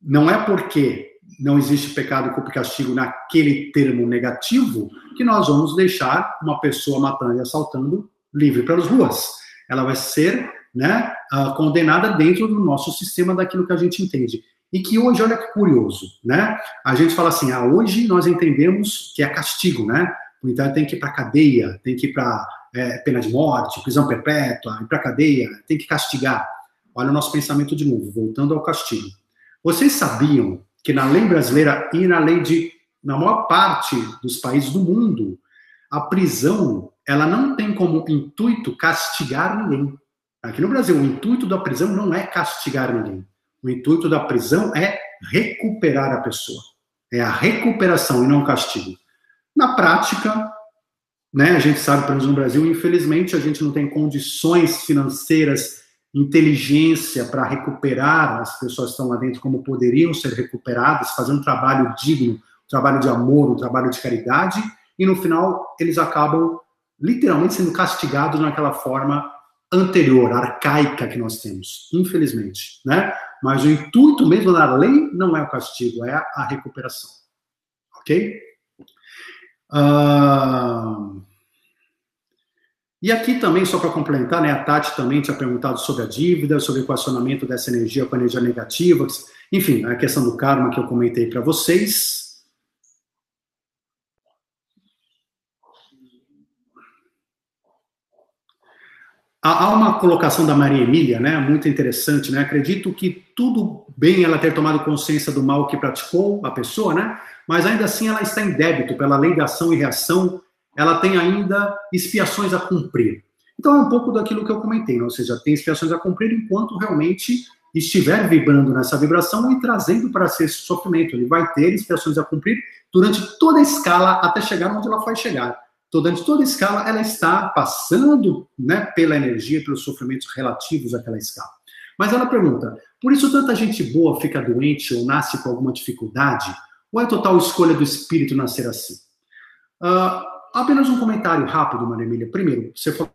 não é porque não existe pecado, culpa e castigo naquele termo negativo que nós vamos deixar uma pessoa matando e assaltando livre pelas ruas. Ela vai ser né, uh, condenada dentro do nosso sistema daquilo que a gente entende. E que hoje, olha que curioso, né? A gente fala assim, ah, hoje nós entendemos que é castigo, né? Então tem que ir para cadeia, tem que ir para é, pena de morte, prisão perpétua, ir para cadeia, tem que castigar. Olha o nosso pensamento de novo, voltando ao castigo. Vocês sabiam que na lei brasileira e na lei de na maior parte dos países do mundo, a prisão ela não tem como intuito castigar ninguém. Aqui no Brasil, o intuito da prisão não é castigar ninguém. O intuito da prisão é recuperar a pessoa. É a recuperação e não o castigo. Na prática, né, a gente sabe, pelo menos no Brasil, infelizmente, a gente não tem condições financeiras, inteligência para recuperar as pessoas que estão lá dentro como poderiam ser recuperadas, fazer um trabalho digno, um trabalho de amor, um trabalho de caridade, e no final eles acabam literalmente sendo castigados naquela forma anterior, arcaica que nós temos, infelizmente, né? Mas o intuito mesmo da lei não é o castigo, é a recuperação, ok? Uh... E aqui também, só para complementar, né, a Tati também tinha perguntado sobre a dívida, sobre o equacionamento dessa energia com energia negativa, enfim, a questão do karma que eu comentei para vocês. Há uma colocação da Maria Emília, né, muito interessante, né? Acredito que tudo bem ela ter tomado consciência do mal que praticou a pessoa, né? Mas ainda assim ela está em débito pela lei da ação e reação, ela tem ainda expiações a cumprir. Então é um pouco daquilo que eu comentei, né? ou seja, tem expiações a cumprir enquanto realmente estiver vibrando nessa vibração e trazendo para si esse sofrimento. Ele vai ter expiações a cumprir durante toda a escala até chegar onde ela vai chegar durante toda a escala, ela está passando né, pela energia, pelos sofrimentos relativos àquela escala. Mas ela pergunta: por isso tanta gente boa fica doente ou nasce com alguma dificuldade? Ou é total escolha do espírito nascer assim? Uh, apenas um comentário rápido, Maria Emília. Primeiro, você falou